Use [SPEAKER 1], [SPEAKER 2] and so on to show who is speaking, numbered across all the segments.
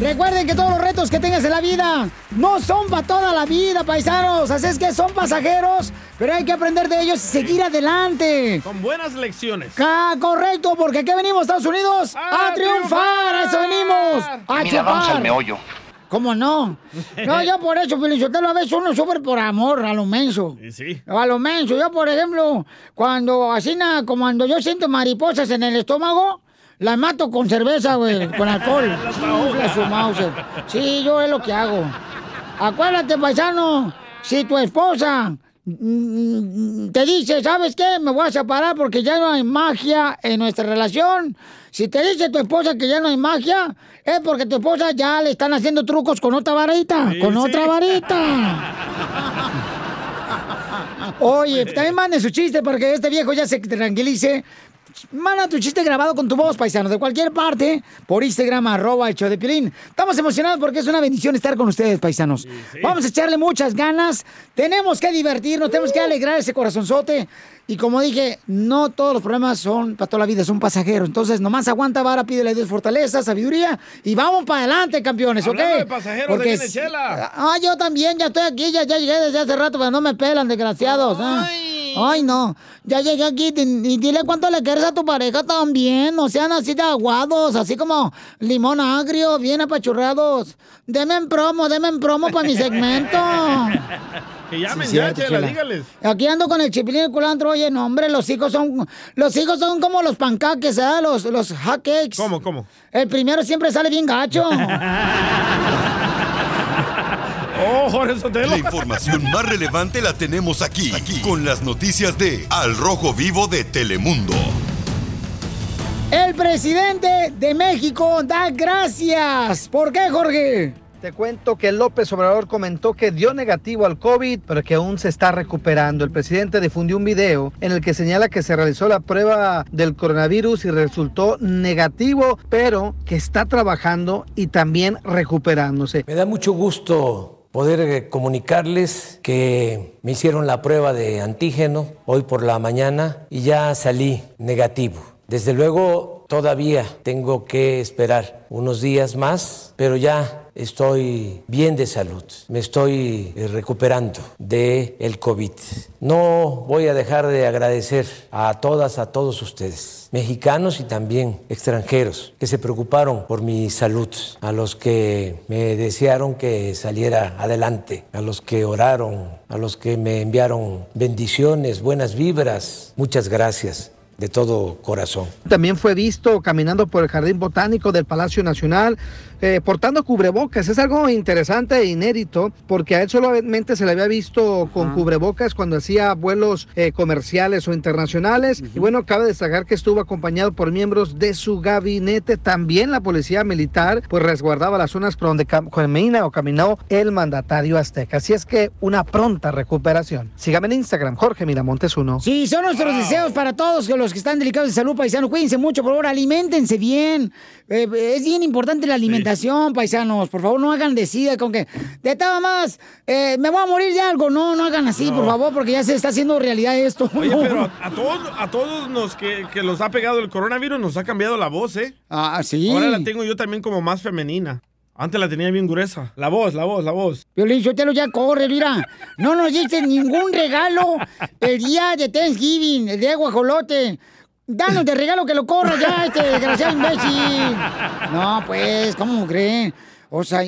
[SPEAKER 1] Recuerden que todos los retos que tengas en la vida no son para toda la vida, paisanos. Así es que son pasajeros, pero hay que aprender de ellos y seguir adelante.
[SPEAKER 2] Con buenas lecciones.
[SPEAKER 1] Ah, correcto, porque aquí venimos, Estados Unidos, a, triunfar. A eso venimos. A
[SPEAKER 3] Mira, vamos
[SPEAKER 1] chupar.
[SPEAKER 3] al meollo.
[SPEAKER 1] ¿Cómo no? No, yo por eso, Felicitelo, a veces uno sufre por amor, a lo menso.
[SPEAKER 2] Sí.
[SPEAKER 1] A lo menso. Yo, por ejemplo, cuando así, como cuando yo siento mariposas en el estómago, las mato con cerveza, güey, con alcohol. Sí, yo es lo que hago. Acuérdate, paisano, si tu esposa te dice, ¿sabes qué? Me voy a separar porque ya no hay magia en nuestra relación. Si te dice tu esposa que ya no hay magia, es porque tu esposa ya le están haciendo trucos con otra varita,
[SPEAKER 2] Sí,
[SPEAKER 1] con
[SPEAKER 2] sí.
[SPEAKER 1] otra varita. Oye, también mande su chiste para que este viejo ya se tranquilice. Manda tu chiste grabado con tu voz, paisano, de cualquier parte, por Instagram, arroba hecho de Piolín. Estamos emocionados porque es una bendición estar con ustedes, paisanos. Vamos a echarle muchas ganas. Tenemos que divertirnos, tenemos que alegrar ese corazonzote. Y como dije, no todos los problemas son para toda la vida, son pasajeros. Entonces, nomás aguanta vara, pídele a Dios fortaleza, sabiduría y vamos para adelante, campeones, ¿ok?
[SPEAKER 2] Hablando de pasajeros, viene
[SPEAKER 1] es-
[SPEAKER 2] Chela.
[SPEAKER 1] Ah, yo también, ya estoy aquí, ya, ya llegué desde hace rato, pero no me pelan, desgraciados. ah. Ay, no. Ya llegué aquí y dile cuánto le quieres a tu pareja también. No sean así de aguados, así como limón agrio, bien apachurrados. Deme en promo, deme en promo para mi segmento.
[SPEAKER 2] Que llamen
[SPEAKER 1] Sí,
[SPEAKER 2] ya, Chela, dígales.
[SPEAKER 1] Aquí ando con el chipilín y el culantro. Oye, no, hombre, los hijos son... Los hijos son como los pancaques, ¿eh? Los, los hot cakes.
[SPEAKER 2] ¿Cómo, cómo?
[SPEAKER 1] El primero siempre sale bien gacho.
[SPEAKER 2] Oh, Jorge Sotelo.
[SPEAKER 4] La información más relevante la tenemos aquí, aquí, con las noticias de Al Rojo Vivo de Telemundo.
[SPEAKER 1] El presidente de México da gracias. ¿Por qué, Jorge?
[SPEAKER 5] Te cuento que López Obrador comentó que dio negativo al COVID, pero que aún se está recuperando. El presidente difundió un video en el que señala que se realizó la prueba del coronavirus y resultó negativo, pero que está trabajando y también recuperándose.
[SPEAKER 6] Me da mucho gusto poder eh, comunicarles que me hicieron la prueba de antígeno hoy por la mañana y ya salí negativo. Desde luego todavía tengo que esperar unos días más, pero ya estoy bien de salud. Me estoy eh, recuperando del el COVID. No voy a dejar de agradecer a todas, a todos ustedes, mexicanos y también extranjeros, que se preocuparon por mi salud, a los que me desearon que saliera adelante, a los que oraron, a los que me enviaron bendiciones, buenas vibras. Muchas gracias de todo corazón.
[SPEAKER 5] También fue visto caminando por el Jardín Botánico del Palacio Nacional, eh, portando cubrebocas. Es algo interesante e inédito, porque a él solamente se le había visto con cubrebocas cuando hacía vuelos eh, comerciales o internacionales. Y bueno, cabe destacar que estuvo acompañado por miembros de su gabinete. También la policía militar, pues resguardaba las zonas por donde cam- camina o caminó el mandatario azteca. Así es que una pronta recuperación. Sígame en Instagram, Jorge Miramontes 1.
[SPEAKER 1] Sí, son nuestros deseos para todos los que están delicados de salud, paisano. Cuídense mucho, por favor, aliméntense bien. Eh, es bien importante la alimentación, paisanos. Por favor, no hagan decida con que de nada más eh, me voy a morir de algo. No, no hagan así, por favor, porque ya se está haciendo realidad esto.
[SPEAKER 2] Oye, pero a, a todos, a todos los que, que los ha pegado el coronavirus nos ha cambiado la voz, ¿eh?
[SPEAKER 1] Ah, sí.
[SPEAKER 2] Ahora la tengo yo también como más femenina. Antes la tenía bien gruesa. La voz, la voz, la voz.
[SPEAKER 1] Piolín Sotelo ya corre, mira. No nos diste ningún regalo el día de Thanksgiving, el día de guajolote. Danos de regalo que lo corra ya, este desgraciado imbécil. No, pues, ¿cómo creen? O sea,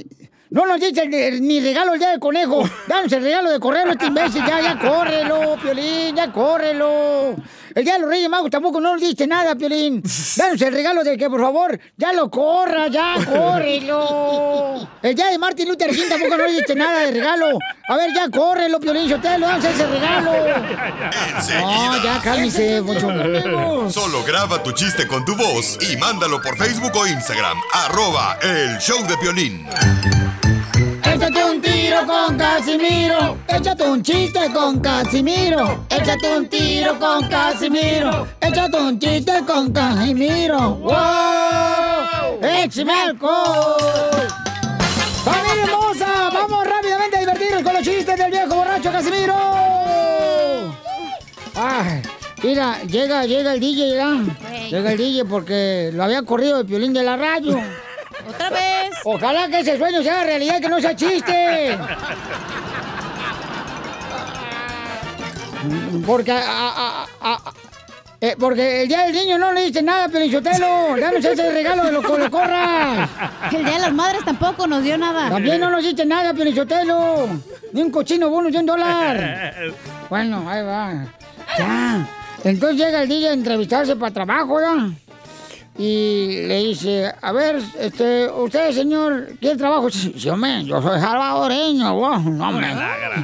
[SPEAKER 1] no nos dice ni regalo el día del conejo. Danos el regalo de correrlo, este imbécil. Ya, ya, córrelo, Piolín, ya, córrelo. El día de los Reyes Magos tampoco no nos dice nada, Piolín. Danos el regalo de que, por favor, ya lo corra, ya, córrelo. El día de Martin Luther King tampoco nos dice nada de regalo. A ver, ya, córrelo, Piolín, Sotelo, danos ese regalo. No, ya, cálmese, Poncho.
[SPEAKER 4] Solo graba tu chiste con tu voz y mándalo por Facebook o Instagram. Arroba el show de Piolín.
[SPEAKER 1] Échate un tiro con Casimiro. Échate un chiste con Casimiro. Échate un tiro con Casimiro. Échate un chiste con Casimiro. ¡Wow! ¡Échame alcohol! ¡Familia hermosa! ¡Vamos rápidamente a divertirnos con los chistes del viejo borracho Casimiro! ¡Ay! Mira, llega, llega el DJ, ¿ya? Llega el DJ porque lo había corrido el violín de la radio.
[SPEAKER 3] ¡Otra vez!
[SPEAKER 1] Ojalá que ese sueño sea realidad, que no sea chiste. Porque, a- a- a- a- eh, porque el día del niño no le dice nada, Pelichotelo. Danos ese regalo de los corras.
[SPEAKER 3] El día de las madres tampoco nos dio nada.
[SPEAKER 1] También no nos dice nada, Pelichotelo. Ni un cochino bono de un dólar. Bueno, ahí va. Ya. Entonces llega el DJ a entrevistarse para trabajo, ¿ya? Y le dice, a ver, este, usted, señor, ¿quiere trabajo? Sí, yo soy salvadoreño, vos, no, hombre.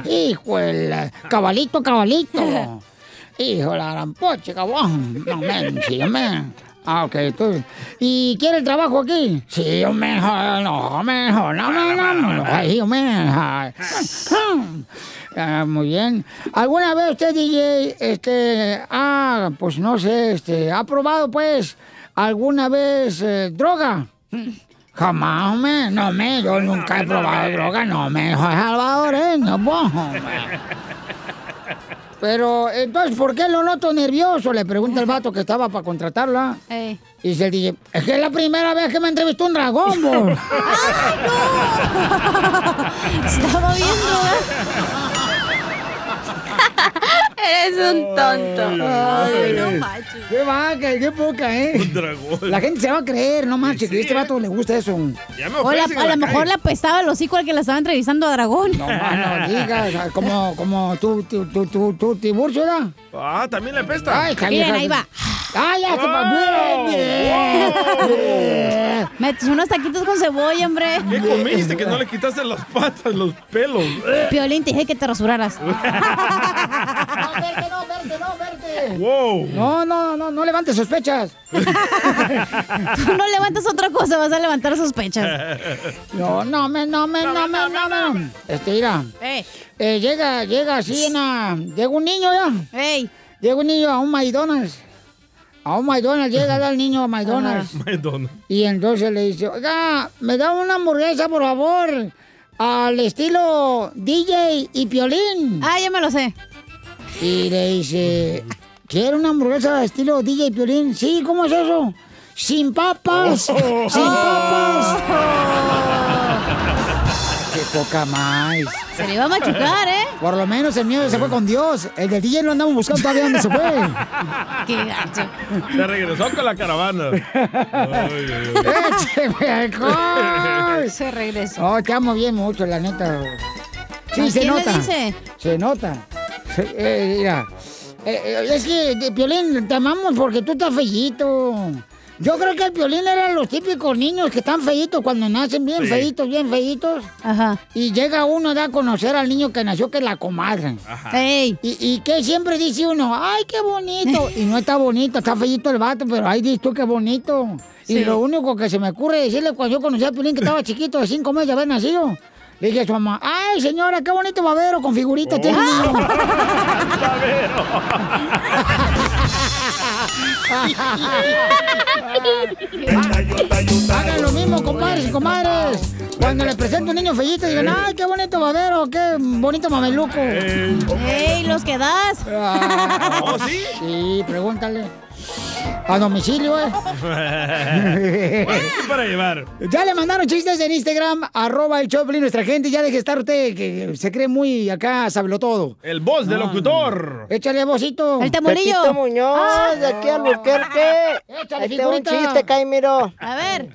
[SPEAKER 1] Hijo, el cabalito, cabalito. Hijo, la gran poche, cabrón. No, hombre, sí, hombre. Ah, ok, tú. ¿Y quiere el trabajo aquí? Sí, hombre, joder, no, joder, no, no, no, no, ay. Ah, muy bien. ¿Alguna vez usted, DJ, este, ah, pues no sé, este, ha probado, pues, alguna vez eh, droga? Jamás, hombre, no, me, yo nunca he probado droga, no, me, soy salvadoreño, pues, hombre. Pero, entonces, ¿por qué lo noto nervioso? Le pregunta el vato que estaba para contratarla. Y dice el DJ, es que es la primera vez que me entrevistó un dragón, bo".
[SPEAKER 3] Estaba viendo,
[SPEAKER 7] Eres un tonto.
[SPEAKER 1] Ay,
[SPEAKER 3] no
[SPEAKER 1] manches. Qué vaca, qué poca, ¿eh?
[SPEAKER 2] Un dragón.
[SPEAKER 1] La gente se va a creer, no manches, que a este vato le gusta eso.
[SPEAKER 2] Ya me
[SPEAKER 3] O la- a lo mejor le apestaba el hocico al que la estaba entrevistando a Dragón.
[SPEAKER 1] No, no digas, como, como tu, tu, tu, tu, tu Tiburcio, ¿verdad?
[SPEAKER 2] Ah, también le apesta.
[SPEAKER 1] Ay, esta
[SPEAKER 3] Miren, ahí va.
[SPEAKER 1] ¡Ay, ya se
[SPEAKER 2] Wow.
[SPEAKER 1] Bien,
[SPEAKER 3] Me echó unos taquitos con cebolla, hombre.
[SPEAKER 2] ¿Qué comiste? Que no le quitaste las patas, los pelos.
[SPEAKER 3] Piolín, te dije que te rasuraras.
[SPEAKER 1] No, verte, no, verte, no, verte.
[SPEAKER 2] Wow.
[SPEAKER 1] No, no, no, no levantes sospechas.
[SPEAKER 3] Tú no levantas otra cosa, vas a levantar sospechas.
[SPEAKER 1] No, no, me, no, me, no, me, no, me. Este, mira.
[SPEAKER 3] Eh,
[SPEAKER 1] Eh, llega, llega así una... Llega un niño ya.
[SPEAKER 3] ey,
[SPEAKER 1] Llega un niño a un McDonald's. A un McDonald's, llega el niño a McDonald's. Y entonces le dice, oiga, me da una hamburguesa, por favor, al estilo DJ y Piolín.
[SPEAKER 3] ah, ya me lo sé.
[SPEAKER 1] Y le dice, ¿quiere una hamburguesa estilo DJ y Piolín? Sí, ¿cómo es eso? Sin papas, sin papas. Qué poca más.
[SPEAKER 3] Se le iba a machucar, ¿eh?
[SPEAKER 1] Por lo menos el mío se fue con Dios. El de DJ lo andamos buscando todavía dónde se fue.
[SPEAKER 3] Qué gacho.
[SPEAKER 2] Se regresó con la caravana. Ay, ay, ay.
[SPEAKER 1] ¡Écheme alcohol!
[SPEAKER 3] Se regresó.
[SPEAKER 1] No, te amo bien mucho, la neta. Sí,
[SPEAKER 3] ¿A
[SPEAKER 1] se
[SPEAKER 3] le
[SPEAKER 1] nota.
[SPEAKER 3] dice?
[SPEAKER 1] Se nota. Eh, mira. Eh, eh, es que, de Piolín, te amamos porque tú estás fellito. Yo creo que el Piolín era los típicos niños que están feitos cuando nacen bien
[SPEAKER 2] Sí.
[SPEAKER 1] feitos, bien feitos.
[SPEAKER 3] Ajá.
[SPEAKER 1] Y llega uno da a conocer al niño que nació, que es la comadre.
[SPEAKER 3] Ey,
[SPEAKER 1] Y, y que siempre dice uno, ¡ay, qué bonito! Y no está bonito, está feíto el vato, pero ahí dices tú qué bonito. Y lo único que se me ocurre decirle cuando yo conocí a Piolín, que estaba chiquito, de cinco meses de haber nacido, le dije a su mamá, ¡ay, señora, qué bonito babero con figuritas tiene el niño". Hagan lo mismo, compadres y comadres. Cuando les presento un niño niños fellitos digan, ay, qué bonito babero, qué bonito mameluco.
[SPEAKER 3] ¡Ey, los que das!
[SPEAKER 1] Ah,
[SPEAKER 2] ¿Oh, sí?
[SPEAKER 1] Sí, pregúntale. A domicilio, eh.
[SPEAKER 2] ¿Qué para llevar?
[SPEAKER 1] Ya le mandaron chistes en Instagram, arroba el Choplin, nuestra gente. Ya deje de estar usted que se cree muy acá, sabelo todo.
[SPEAKER 2] El voz del locutor.
[SPEAKER 1] Échale, vocito.
[SPEAKER 3] El tamborillo.
[SPEAKER 8] Pepito Muñoz, de aquí al Burquerque.
[SPEAKER 1] Échale,
[SPEAKER 8] está un chiste, Caimiro.
[SPEAKER 3] A ver.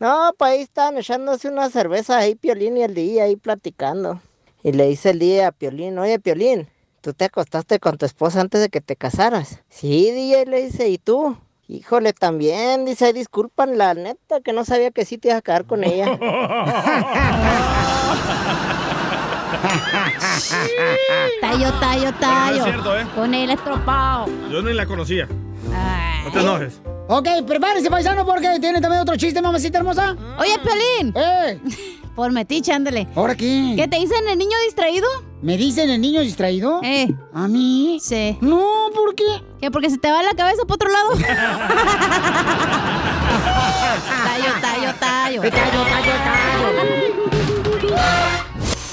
[SPEAKER 8] No, pues ahí están echándose una cerveza ahí, Piolín y el día ahí platicando. Y le dice el día a Piolín, oye, Piolín, ¿tú te acostaste con tu esposa antes de que te casaras? Sí, DJ, le dice, ¿y tú? Híjole, también, dice, "Ay, disculpan, la neta, que no sabía que sí te ibas a quedar con ella.
[SPEAKER 3] Tallo, tallo, tallo.
[SPEAKER 2] es cierto, ¿eh?
[SPEAKER 3] Con el estropado.
[SPEAKER 2] Yo ni la conocía. No te enojes.
[SPEAKER 1] Ok, prepárese, paisano, porque tiene también otro chiste, mamacita hermosa.
[SPEAKER 3] Oye, Piolín.
[SPEAKER 1] ¡Eh!
[SPEAKER 3] Por metiche, ándale.
[SPEAKER 1] ¿Ahora qué?
[SPEAKER 3] ¿Qué te dicen el niño distraído?
[SPEAKER 1] ¿Me dicen el niño distraído?
[SPEAKER 3] Eh.
[SPEAKER 1] ¿A mí?
[SPEAKER 3] Sí.
[SPEAKER 1] No, ¿por qué?
[SPEAKER 3] ¿Que porque se te va la cabeza para otro lado? tallo, tallo, tallo.
[SPEAKER 1] Tallo, tallo, tallo.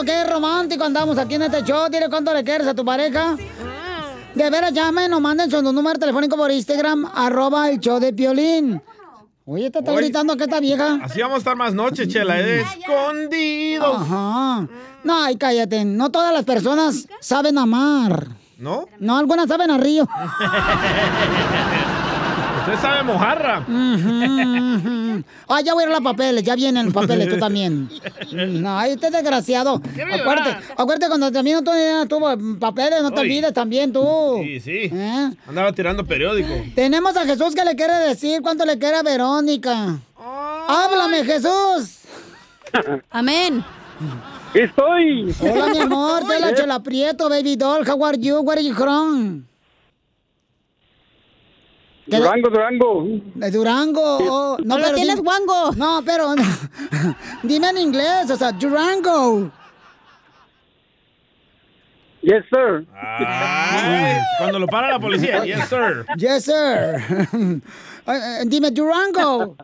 [SPEAKER 1] Piolín Sotelo, qué romántico andamos aquí en este show. Dile cuánto le quieres a tu pareja. De veras, llamen o manden su número telefónico por Instagram, arroba el show de Piolín. Oye, te está
[SPEAKER 2] Oye.
[SPEAKER 1] gritando que esta vieja.
[SPEAKER 2] Así vamos a estar más noche, Chela. Escondidos.
[SPEAKER 1] Ajá. No, ay, cállate. No todas las personas saben amar.
[SPEAKER 2] ¿No?
[SPEAKER 1] No, algunas saben a río.
[SPEAKER 2] Usted sabe mojarra.
[SPEAKER 1] Ay, ya voy a ir a los papeles, ya vienen los papeles, tú también. No, ay, este desgraciado.
[SPEAKER 2] Quiero
[SPEAKER 1] Acuérdate, acuérdate cuando también tú ya tuvo papeles, no te
[SPEAKER 2] Uy.
[SPEAKER 1] olvides también tú.
[SPEAKER 2] Sí, sí.
[SPEAKER 1] ¿Eh?
[SPEAKER 2] Andaba tirando periódico.
[SPEAKER 1] Tenemos a Jesús que le quiere decir cuánto le quiere a Verónica. Háblame, Jesús.
[SPEAKER 3] Amén.
[SPEAKER 9] Estoy.
[SPEAKER 1] Hola, mi amor, te la chela prieto, baby doll. How are you? Where are you from?
[SPEAKER 9] Durango, Durango.
[SPEAKER 1] De Durango. oh,
[SPEAKER 3] No lo
[SPEAKER 1] pero
[SPEAKER 3] tienes
[SPEAKER 1] di-
[SPEAKER 3] guango.
[SPEAKER 1] No, pero dime en inglés, o sea, Durango.
[SPEAKER 9] Yes, sir.
[SPEAKER 2] Ay, cuando lo para la policía. Yes, sir.
[SPEAKER 1] Yes, sir. Eh, eh, dime Durango.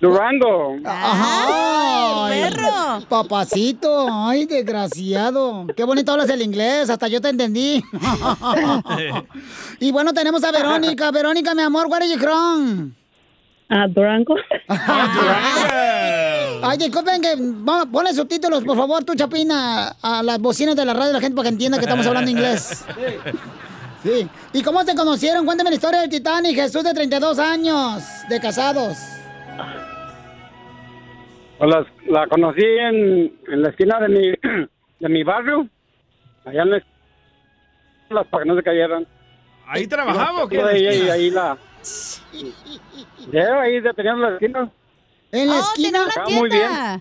[SPEAKER 9] Durango.
[SPEAKER 1] Ajá.
[SPEAKER 3] Ay,
[SPEAKER 1] Ay,
[SPEAKER 3] perro.
[SPEAKER 1] Papacito, ay, desgraciado. Qué bonito hablas el inglés, hasta yo te entendí. y bueno, tenemos a Verónica. Verónica, mi amor, where are you from?
[SPEAKER 10] Ah, Durango.
[SPEAKER 1] Ay, disculpen que vamos, ponle subtítulos, por favor, tú, Chapina, a las bocinas de la radio de la gente para que entienda que estamos hablando inglés. Sí. ¿Y cómo se conocieron? Cuéntame la historia del Titanic. Jesús de 32 años, de casados.
[SPEAKER 9] La, la conocí en, en la esquina de mi, de mi barrio. Allá en la las para que no se cayeran.
[SPEAKER 2] ¿Ahí trabajaba o qué?
[SPEAKER 9] Ahí, ahí, ahí la. Ya, ahí teníamos la esquina.
[SPEAKER 1] ¿En la
[SPEAKER 3] Oh,
[SPEAKER 1] esquina?
[SPEAKER 9] Ah, muy bien.
[SPEAKER 3] tienda.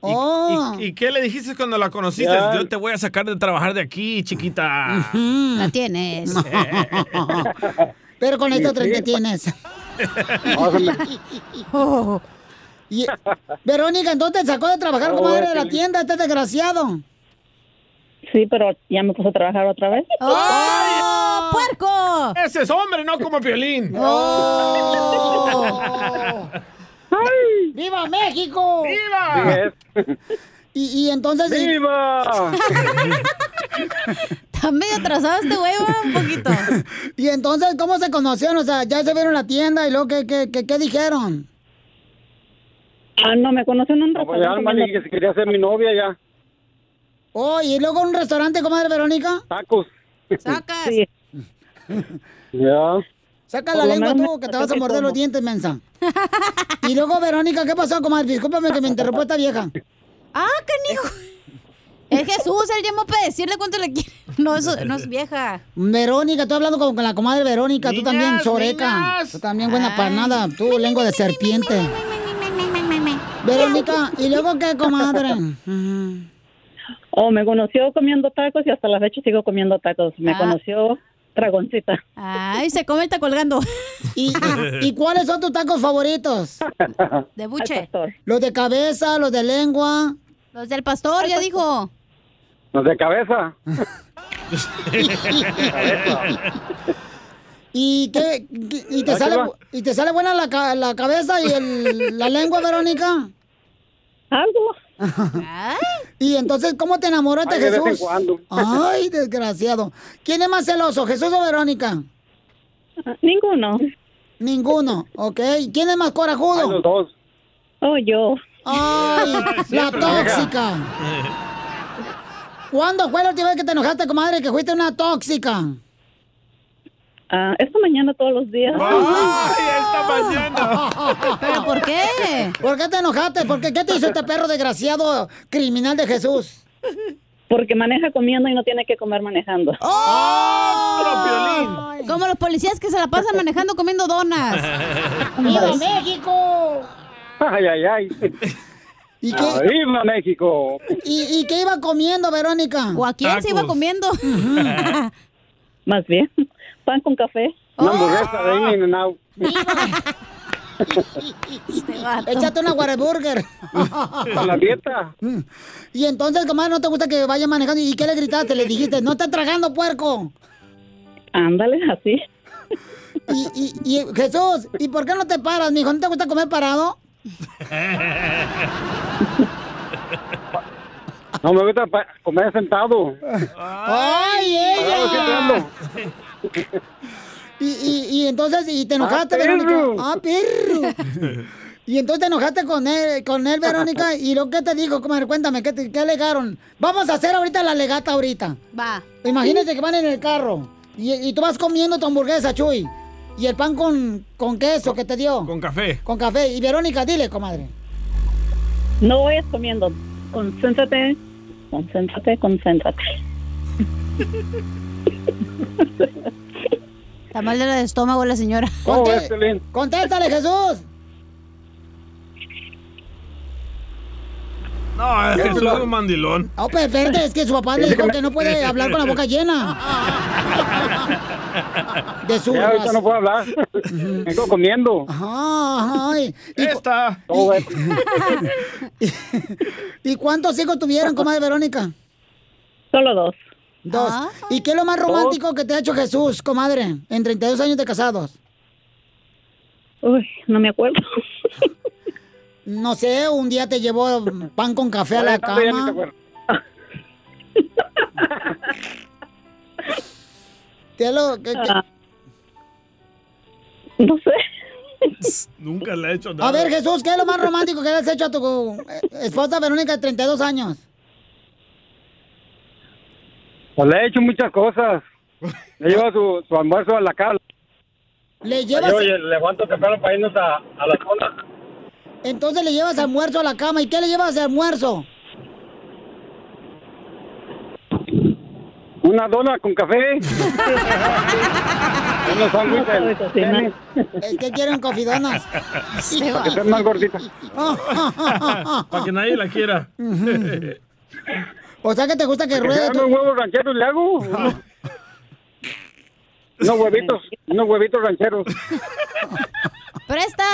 [SPEAKER 1] Oh.
[SPEAKER 2] ¿Y, y qué le dijiste cuando la conociste?
[SPEAKER 9] Ya.
[SPEAKER 2] Yo te voy a sacar de trabajar de aquí, chiquita.
[SPEAKER 3] La tienes.
[SPEAKER 1] Pero con esto
[SPEAKER 9] Sí,
[SPEAKER 1] tren que
[SPEAKER 9] sí.
[SPEAKER 1] tienes. Oh. Y- Verónica, entonces te sacó de trabajar como
[SPEAKER 9] Oh,
[SPEAKER 1] madre de la tienda, este desgraciado.
[SPEAKER 10] Sí, pero ya me puso a trabajar otra vez.
[SPEAKER 3] ¡Oh, puerco!
[SPEAKER 2] Ese es hombre, no como violín.
[SPEAKER 1] ¡Oh! ¡Viva México!
[SPEAKER 2] ¡Viva!
[SPEAKER 1] Y, y entonces...
[SPEAKER 9] ¡Viva!
[SPEAKER 3] Está medio atrasado este güey, un poquito.
[SPEAKER 1] Y entonces, ¿cómo se conocieron? O sea, ya se vieron en la tienda y luego, ¿qué, qué, qué, qué dijeron?
[SPEAKER 10] Ah, no, me conoció en un
[SPEAKER 9] No, pues ya
[SPEAKER 10] restaurante.
[SPEAKER 9] le dije que si quería ser mi novia ya.
[SPEAKER 1] Oh, y luego en un restaurante, comadre Verónica.
[SPEAKER 9] Tacos.
[SPEAKER 3] Sacas.
[SPEAKER 10] Sí.
[SPEAKER 9] Ya.
[SPEAKER 1] Saca la lengua tú, que te vas a morder los dientes, mensa. Y luego, Verónica, ¿qué pasó, comadre? Discúlpame que me interrumpa esta vieja.
[SPEAKER 3] Ah, canijo. Es Jesús, él llamó para decirle cuánto le quiere. No, eso no es vieja.
[SPEAKER 1] Verónica, estoy hablando con, con la comadre Verónica. tú también,
[SPEAKER 3] Niñas,
[SPEAKER 1] Soreca.
[SPEAKER 3] niñas.
[SPEAKER 1] Tú también, buena para nada. Tú, lengua de serpiente. Verónica, ¿y luego qué, comadre?
[SPEAKER 11] Oh, me conoció comiendo tacos y hasta la fecha sigo comiendo tacos. Me
[SPEAKER 3] Ah.
[SPEAKER 11] conoció dragoncita.
[SPEAKER 3] Ay, se come está colgando.
[SPEAKER 1] ¿Y, cuáles son tus tacos favoritos?
[SPEAKER 3] De buche.
[SPEAKER 1] Los de cabeza, los de lengua.
[SPEAKER 3] Los del pastor, ya dijo.
[SPEAKER 9] Los de cabeza.
[SPEAKER 1] ¿Y qué? ¿Y te,
[SPEAKER 9] ¿A qué
[SPEAKER 1] sale? ¿Y te sale buena la, la cabeza y el- la lengua, Verónica?
[SPEAKER 11] Algo.
[SPEAKER 1] ¿Y entonces cómo te enamoraste,
[SPEAKER 9] Ay, de vez en
[SPEAKER 1] Jesús?
[SPEAKER 9] cuando.
[SPEAKER 1] Ay, desgraciado. ¿Quién es más celoso, Jesús o Verónica?
[SPEAKER 11] Ninguno.
[SPEAKER 1] Ninguno, ok. ¿Quién es más corajudo?
[SPEAKER 9] los dos.
[SPEAKER 11] Oh, yo.
[SPEAKER 1] Ay, la tóxica. ¿Cuándo fue la última vez que te enojaste, comadre, que fuiste una tóxica?
[SPEAKER 11] Ah, esta mañana todos los días.
[SPEAKER 1] esta mañana!
[SPEAKER 3] ¿Pero por qué?
[SPEAKER 1] ¿Por qué te enojaste? ¿Por qué? ¿Qué te hizo este perro desgraciado criminal de Jesús?
[SPEAKER 11] Porque maneja comiendo y no tiene que comer manejando.
[SPEAKER 3] ¡Oh! Como los policías que se la pasan manejando comiendo donas.
[SPEAKER 1] ¡Viva México!
[SPEAKER 9] Ay, ay, ay.
[SPEAKER 1] ¿Y
[SPEAKER 9] qué? ¡Viva México!
[SPEAKER 1] ¿Y, y qué iba comiendo, Verónica?
[SPEAKER 3] ¿O a quién se iba comiendo?
[SPEAKER 11] Más bien. Pan con café.
[SPEAKER 9] Una hamburguesa de In and Out.
[SPEAKER 1] Échate una Whataburger.
[SPEAKER 9] Para la dieta.
[SPEAKER 1] Y entonces, comadre, ¿no te gusta que vaya manejando? ¿Y qué le gritaste? Le dijiste, no estás tragando puerco.
[SPEAKER 11] Ándale, así.
[SPEAKER 1] Y, y, y, Jesús, ¿y por qué no te paras, mijo? ¿No te gusta comer parado?
[SPEAKER 9] No me gusta comer sentado.
[SPEAKER 1] ¡Ay, ella! Y, y, y entonces, ¿y te enojaste,
[SPEAKER 9] Ah,
[SPEAKER 1] Verónica?
[SPEAKER 9] perro.
[SPEAKER 1] ¡Ah, perro! Y entonces te enojaste con él, con él, Verónica, y lo que te dijo, comadre, cuéntame, ¿qué, te- qué alegaron? Vamos a hacer ahorita la legata ahorita.
[SPEAKER 3] Va.
[SPEAKER 1] Imagínense que van en el carro y, y tú vas comiendo tu hamburguesa, Chuy, y el pan con, con queso que te dio.
[SPEAKER 2] Con café.
[SPEAKER 1] Con café. Y Verónica, dile, comadre.
[SPEAKER 11] No vayas comiendo. Concéntrate. Concéntrate, concéntrate.
[SPEAKER 3] Está mal del estómago la señora.
[SPEAKER 1] Conté- Contéstale, Jesús.
[SPEAKER 2] No, es Jesús es un mandilón.
[SPEAKER 1] No, pero espérate, es que su papá le dijo que no puede hablar con la boca llena. De su
[SPEAKER 9] Ya ahorita no puedo hablar. Vengo comiendo.
[SPEAKER 1] Ay, ¿y,
[SPEAKER 2] Esta.
[SPEAKER 1] ¿Y cuántos hijos tuvieron, comadre Verónica?
[SPEAKER 11] Solo dos.
[SPEAKER 1] Dos. ¿Y qué es lo más romántico que te ha hecho Jesús, comadre, en 32 años de casados?
[SPEAKER 11] Uy, no me acuerdo.
[SPEAKER 1] No sé, un día te llevó pan con café a la
[SPEAKER 9] Tanto ya ni te
[SPEAKER 1] cama. ¿Qué lo que- que-
[SPEAKER 11] Ah. No sé.
[SPEAKER 2] Nunca le he hecho nada.
[SPEAKER 1] A ver, Jesús, ¿qué es lo más romántico que le has hecho a tu eh, esposa Verónica de 32 años?
[SPEAKER 9] Pues le he hecho muchas cosas. Le llevo su, su almuerzo a la casa.
[SPEAKER 1] Le
[SPEAKER 9] Le
[SPEAKER 1] llevas,
[SPEAKER 9] llevo y le levanto temprano para irnos a, a la zona.
[SPEAKER 1] entonces le llevas almuerzo a la cama. ¿Y qué le llevas de almuerzo?
[SPEAKER 9] Una dona con café. Unos sándwiches.
[SPEAKER 1] Es que quieren cofidonas.
[SPEAKER 9] Para que estés más gordita.
[SPEAKER 2] Para que nadie la quiera.
[SPEAKER 1] O sea que te gusta que ruede tu...
[SPEAKER 9] unos huevos rancheros le hago. Unos, unos huevitos, unos huevitos rancheros.
[SPEAKER 3] ¡Presta!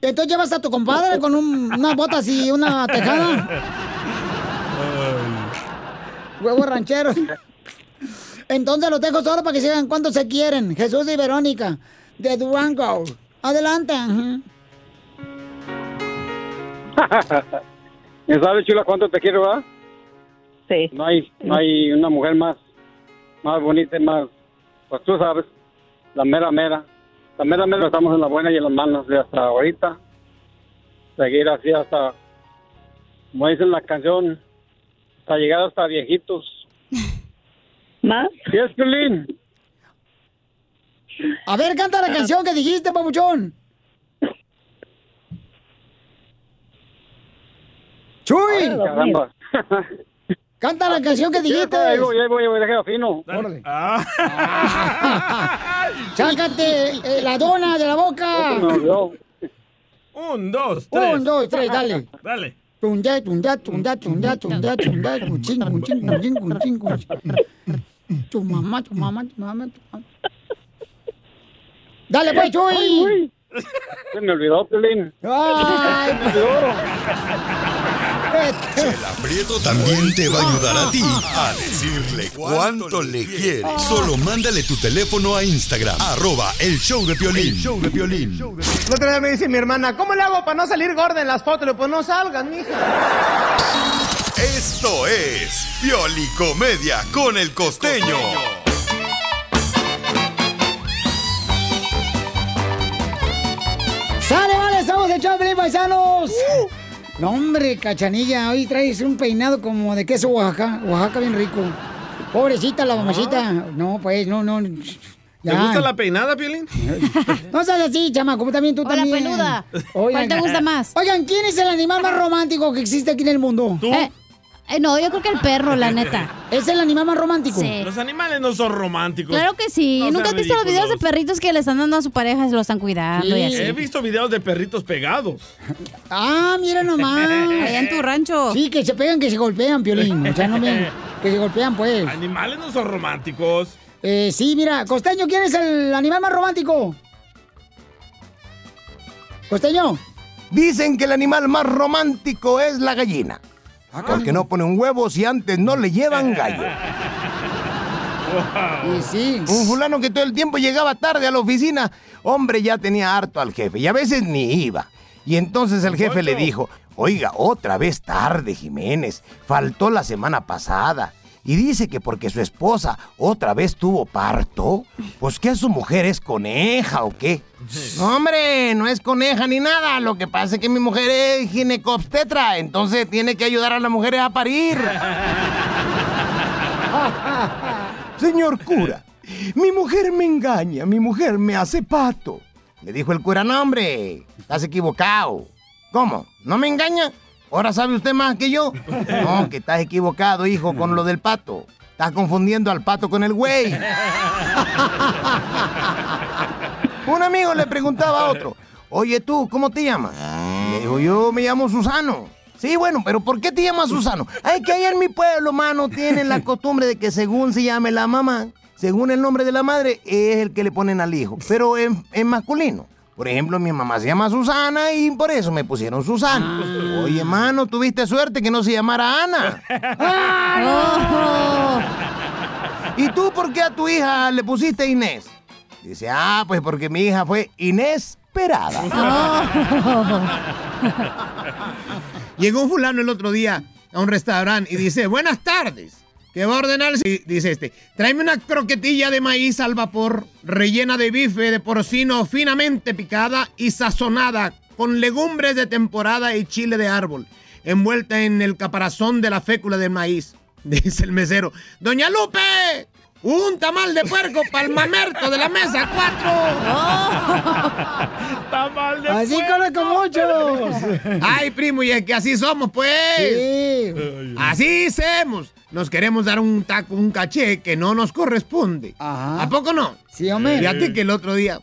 [SPEAKER 1] Entonces llevas a tu compadre con un- unas botas y una tejada. Huevos rancheros. Entonces los dejo solo para que sigan cuánto se quieren. Jesús y Verónica, de Durango. Adelante.
[SPEAKER 9] ¿Ya sabes, chula, cuánto te quiero, va?
[SPEAKER 11] Sí.
[SPEAKER 9] No hay, no hay una mujer más, más bonita y más, pues tú sabes, la mera mera. La mera mera estamos en la buena y en las malas de hasta ahorita. Seguir así hasta, como dice la canción, hasta llegar hasta viejitos.
[SPEAKER 11] ¿Más?
[SPEAKER 9] ¿Sí es, Piolín?
[SPEAKER 1] A ver, canta la canción que dijiste, papuchón. ¡Chuy!
[SPEAKER 9] Caramba.
[SPEAKER 1] Canta la canción que dijiste.
[SPEAKER 9] Ahí voy, ahí voy, ahí voy, déjalo fino.
[SPEAKER 1] Órale. Sácate eh, la dona de la boca.
[SPEAKER 2] Un, dos, tres.
[SPEAKER 1] Un, dos, tres, dale.
[SPEAKER 2] Dale.
[SPEAKER 1] Tunda, tunda, tunda, tunda, tunda, tunda, cuchín, cuchín, cuchín, cuchín, cuchín. Tu mamá, tu mamá, tu mamá, tu mamá. Dale, pues, Chuy.
[SPEAKER 9] Se me olvidó, Pelín.
[SPEAKER 1] Ay,
[SPEAKER 4] El aprieto también te va a ayudar a ti a decirle cuánto le quieres. Solo mándale tu teléfono a Instagram, arroba el show de Piolín. show de Piolín.
[SPEAKER 12] El otro día me dice mi hermana, ¿cómo le hago para no salir gorda en las fotos? Pues no salgan, mija.
[SPEAKER 4] Esto es Piolicomedia con el costeño.
[SPEAKER 1] ¡Sale, vale! ¡Estamos echados de paisanos! No, hombre, cachanilla, hoy traes un peinado como de queso Oaxaca. Oaxaca bien rico. Pobrecita la mamacita. No, pues, no, no.
[SPEAKER 2] ¿Te gusta la peinada, Piolín?
[SPEAKER 1] No seas así, chama, como también tú
[SPEAKER 3] O la
[SPEAKER 1] también.
[SPEAKER 3] peluda. ¿Cuál te gusta más?
[SPEAKER 1] Oigan, ¿quién es el animal más romántico que existe aquí en el mundo?
[SPEAKER 2] ¿Tú?
[SPEAKER 3] Eh, eh, no, yo creo que el perro, la neta.
[SPEAKER 1] ¿Es el animal más romántico?
[SPEAKER 3] Sí.
[SPEAKER 2] Los animales no son románticos.
[SPEAKER 3] Claro que sí.
[SPEAKER 2] No
[SPEAKER 3] ¿Nunca has visto los videos de perritos que le están dando a su pareja y se lo están cuidando y así?
[SPEAKER 2] He visto videos de perritos pegados.
[SPEAKER 1] Ah, mira nomás.
[SPEAKER 3] Allá en tu rancho.
[SPEAKER 1] Sí, que se pegan, que se golpean, Piolín. O sea, no me... Que se golpean, pues.
[SPEAKER 2] Animales no son románticos.
[SPEAKER 1] Eh, sí, mira, Costeño, ¿quién es el animal más romántico? Costeño.
[SPEAKER 13] Dicen que el animal más romántico es la gallina. Porque no pone un huevo si antes no le llevan gallo.
[SPEAKER 1] Y sí.
[SPEAKER 13] Un fulano que todo el tiempo llegaba tarde a la oficina, hombre, ya tenía harto al jefe y a veces ni iba. Y entonces el jefe le dijo, oiga, otra vez tarde, Jiménez, faltó la semana pasada. Y dice que porque su esposa otra vez tuvo parto, pues que su mujer es coneja o qué. No, hombre, no es coneja ni nada. Lo que pasa es que mi mujer es ginecobstetra, entonces tiene que ayudar a las mujeres a parir. Señor cura, mi mujer me engaña, mi mujer me hace pato. Le dijo el cura, no hombre, estás equivocado. ¿Cómo? ¿No me engaña? ¿Ahora sabe usted más que yo? No, que estás equivocado, hijo, con lo del pato. Estás confundiendo al pato con el güey. Un amigo le preguntaba a otro, oye tú, ¿cómo te llamas? Le dijo, yo me llamo Susano. Sí, bueno, pero ¿por qué te llamas Susano? Ay, que allá en mi pueblo, mano, tienen la costumbre de que según se llame la mamá, según el nombre de la madre, es el que le ponen al hijo, pero en masculino. Por ejemplo, mi mamá se llama Susana y por eso me pusieron Susana. Oye, mano, tuviste suerte que no se llamara Ana. ¿Y tú por qué a tu hija le pusiste Inés? Dice, ah, pues porque mi hija fue inesperada. Llegó un fulano el otro día a un restaurante y dice, buenas tardes. ¿Qué va a ordenar? Dice este, tráeme una croquetilla de maíz al vapor, rellena de bife de porcino finamente picada y sazonada con legumbres de temporada y chile de árbol, envuelta en el caparazón de la fécula del maíz. Dice el mesero, Doña Lupe, un tamal de puerco para el mamerto de la mesa 4.
[SPEAKER 2] Tamal de
[SPEAKER 1] Así conozco muchos.
[SPEAKER 13] Ay, primo, y es que así somos, pues.
[SPEAKER 1] Sí.
[SPEAKER 13] Así somos. Nos queremos dar un taco, un caché que no nos corresponde. ¿A poco no?
[SPEAKER 1] Sí, hombre.
[SPEAKER 13] Fíjate que el otro día,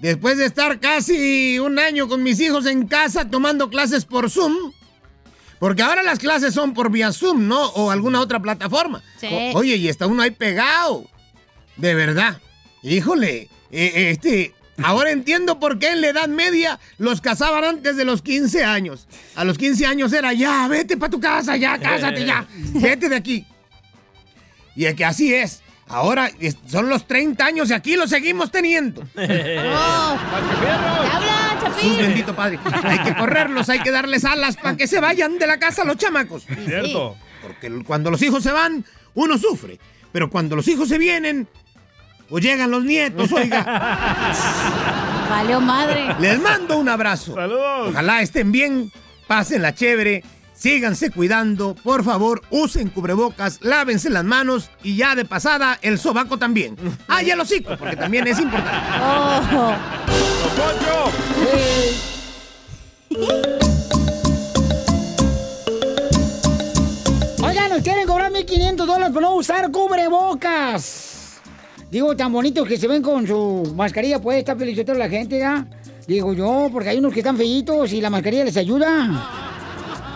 [SPEAKER 13] después de estar casi un año con mis hijos en casa tomando clases por Zoom, porque ahora las clases son por vía Zoom, ¿no? O alguna otra plataforma.
[SPEAKER 3] Sí.
[SPEAKER 13] O- Oye, y está uno ahí pegado. De verdad. Híjole, eh, este, ahora entiendo por qué en la Edad Media los casaban antes de los 15 años. A los 15 años era ya, vete para tu casa, ya, cásate ya, vete de aquí. Y es que así es. Ahora son los 30 años y aquí los seguimos teniendo.
[SPEAKER 3] ¡Habla,
[SPEAKER 13] Jesús bendito Padre. Hay que correrlos, hay que darles alas para que se vayan de la casa los chamacos.
[SPEAKER 2] Cierto.
[SPEAKER 13] Porque cuando los hijos se van, uno sufre. Pero cuando los hijos se vienen, o llegan los nietos, oiga.
[SPEAKER 3] Valió madre.
[SPEAKER 13] Les mando un abrazo.
[SPEAKER 2] Saludos.
[SPEAKER 13] Ojalá estén bien, pásenla chévere, síganse cuidando, por favor, usen cubrebocas, lávense las manos y ya de pasada el sobaco también. Ah, y el hocico, porque también es importante.
[SPEAKER 3] Oh.
[SPEAKER 1] Oigan, dólares por no usar cubrebocas. Digo, tan bonitos que se ven con su mascarilla puesta, felicito a la gente, ¿ya? Digo yo, porque hay unos que están feitos y la mascarilla les ayuda.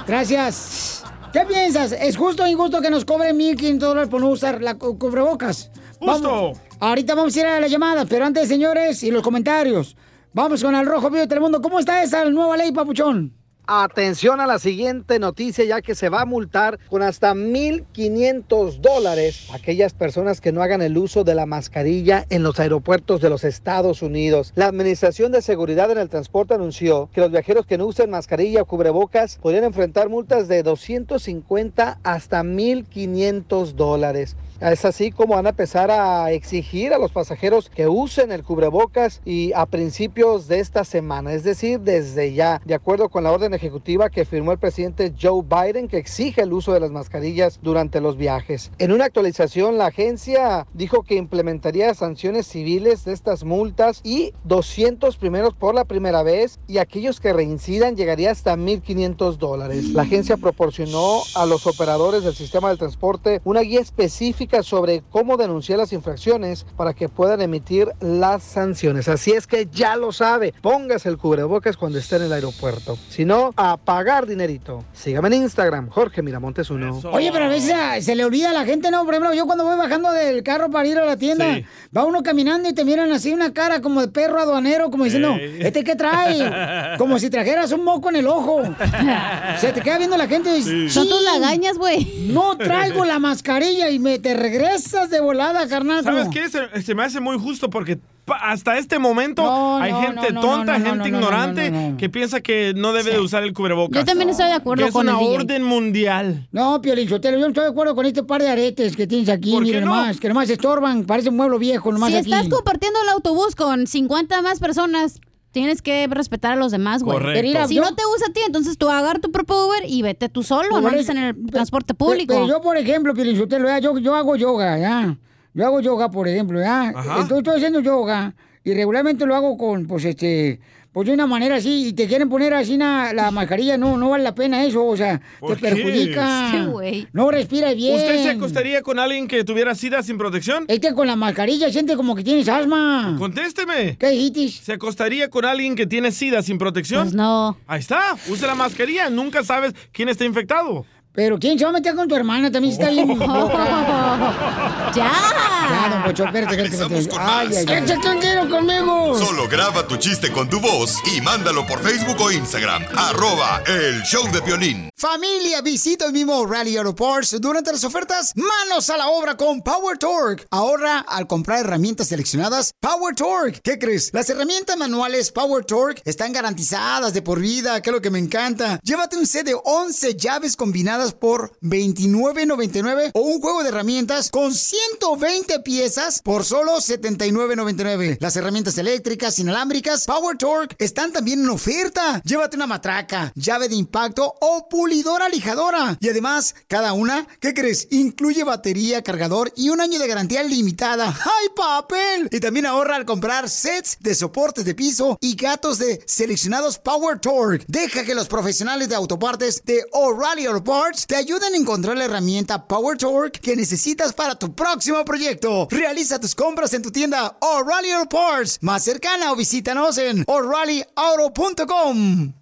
[SPEAKER 1] Gracias. ¿Qué piensas? ¿Es justo o injusto que nos cobren 1.500 dólares por no usar la cu- cubrebocas?
[SPEAKER 2] Justo.
[SPEAKER 1] Vamos- ahorita vamos a ir a la llamada, pero antes, señores, y los comentarios. Vamos con el Rojo Vivo de Telemundo. ¿Cómo está esa nueva ley, papuchón?
[SPEAKER 5] Atención a la siguiente noticia, ya que se va a multar con hasta 1.500 dólares a aquellas personas que no hagan el uso de la mascarilla en los aeropuertos de los Estados Unidos. La Administración de Seguridad en el Transporte anunció que los viajeros que no usen mascarilla o cubrebocas podrían enfrentar multas de 250 hasta 1.500 dólares. Es así como van a empezar a exigir a los pasajeros que usen el cubrebocas y a principios de esta semana, es decir, desde ya, de acuerdo con la orden ejecutiva que firmó el presidente Joe Biden que exige el uso de las mascarillas durante los viajes. En una actualización, la agencia dijo que implementaría sanciones civiles de estas multas y 200 primeros por la primera vez y aquellos que reincidan llegaría hasta 1.500 dólares. La agencia proporcionó a los operadores del sistema del transporte una guía específica sobre cómo denunciar las infracciones para que puedan emitir las sanciones. Así es que ya lo sabe, póngase el cubrebocas cuando esté en el aeropuerto. Si no, a pagar dinerito. Sígame en Instagram, Jorge Miramontes uno.
[SPEAKER 1] Oye, pero a veces ah, se le olvida a la gente, ¿no? Por ejemplo, yo cuando voy bajando del carro para ir a la tienda,
[SPEAKER 2] Sí.
[SPEAKER 1] va uno caminando y te miran así una cara como de perro aduanero, como diciendo,
[SPEAKER 2] Ey.
[SPEAKER 1] ¿este qué trae? Como si trajeras un moco en el ojo. Se te queda viendo la gente y dice,
[SPEAKER 3] Sí. Son tus
[SPEAKER 1] lagañas, güey. No traigo la mascarilla y me te regresas de volada, carnal.
[SPEAKER 2] ¿Sabes qué? Se, se me hace muy justo porque hasta este momento
[SPEAKER 1] No,
[SPEAKER 2] hay
[SPEAKER 1] no,
[SPEAKER 2] gente
[SPEAKER 1] no,
[SPEAKER 2] tonta,
[SPEAKER 1] no, no,
[SPEAKER 2] gente
[SPEAKER 1] no, no,
[SPEAKER 2] ignorante
[SPEAKER 1] no, no, no.
[SPEAKER 2] que piensa que no debe de usar el cubrebocas.
[SPEAKER 3] Yo también estoy de acuerdo
[SPEAKER 2] Que es
[SPEAKER 3] con
[SPEAKER 2] una
[SPEAKER 3] el DJ.
[SPEAKER 2] orden mundial.
[SPEAKER 1] No, Piolín Sotelo, yo no estoy de acuerdo con este par de aretes que tienes aquí,
[SPEAKER 3] ¿Por qué
[SPEAKER 1] mira
[SPEAKER 3] no?
[SPEAKER 1] nomás, que nomás estorban, parece un mueble viejo nomás
[SPEAKER 3] Si
[SPEAKER 1] aquí.
[SPEAKER 3] estás compartiendo el autobús con 50 más personas, tienes que respetar a los demás, güey.
[SPEAKER 1] Correcto.
[SPEAKER 3] Si
[SPEAKER 1] yo-
[SPEAKER 3] no te gusta a ti, entonces tú agarra tu propio Uber y vete tú solo, no
[SPEAKER 1] eso-
[SPEAKER 3] en el transporte público.
[SPEAKER 1] Pero yo, por ejemplo, Pielinsotelo, ya, yo, yo hago yoga, ¿ya? Yo hago yoga, por ejemplo, ¿ya? Entonces estoy haciendo yoga y regularmente lo hago con, pues, este, pues de una manera así, y te quieren poner así na- la mascarilla, no, no vale la pena eso, o sea,
[SPEAKER 2] ¿Por
[SPEAKER 1] te
[SPEAKER 2] qué?
[SPEAKER 1] perjudica.
[SPEAKER 2] Güey.
[SPEAKER 1] No respira bien.
[SPEAKER 2] ¿Usted se acostaría con alguien que tuviera sida sin protección?
[SPEAKER 1] Es que con la mascarilla siente como que tienes asma.
[SPEAKER 2] Contésteme.
[SPEAKER 1] ¿Qué dijiste?
[SPEAKER 2] ¿Se acostaría con alguien que tiene sida sin protección?
[SPEAKER 3] Pues no.
[SPEAKER 2] Ahí está. Use la mascarilla. Nunca sabes quién está infectado.
[SPEAKER 1] Pero ¿quién se va a meter con tu hermana? También está bien.
[SPEAKER 3] ¡Ya!
[SPEAKER 1] Ya, don Pocho, espérate, espérate, espérate. Ay, ay, ay. Échate un tiro conmigo.
[SPEAKER 4] Solo graba tu chiste con tu voz y mándalo por Facebook o Instagram. Arroba el show de violín.
[SPEAKER 1] Familia, visita el mismo Rally Auto Parts durante las ofertas. Manos a la obra con Power Torque. Ahorra al comprar herramientas seleccionadas Power Torque. ¿Qué crees? Las herramientas manuales Power Torque están garantizadas de por vida, que es lo que me encanta. Llévate un set de 11 llaves combinadas por $29.99 o un juego de herramientas con 120 piezas por solo $79.99. Las herramientas eléctricas inalámbricas Power Torque están también en oferta. Llévate una matraca, llave de impacto o pulidora lijadora. Y además, cada una, ¿qué crees? Incluye batería, cargador y un año de garantía limitada. ¡Ay, papel! Y también ahorra al comprar sets de soportes de piso y gatos de seleccionados Power Torque. Deja que los profesionales de autopartes de O'Reilly Auto Te ayuden a encontrar la herramienta Power Torque que necesitas para tu próximo proyecto. Realiza tus compras en tu tienda O'Reilly Auto más cercana o visítanos en o'ReillyAuto.com.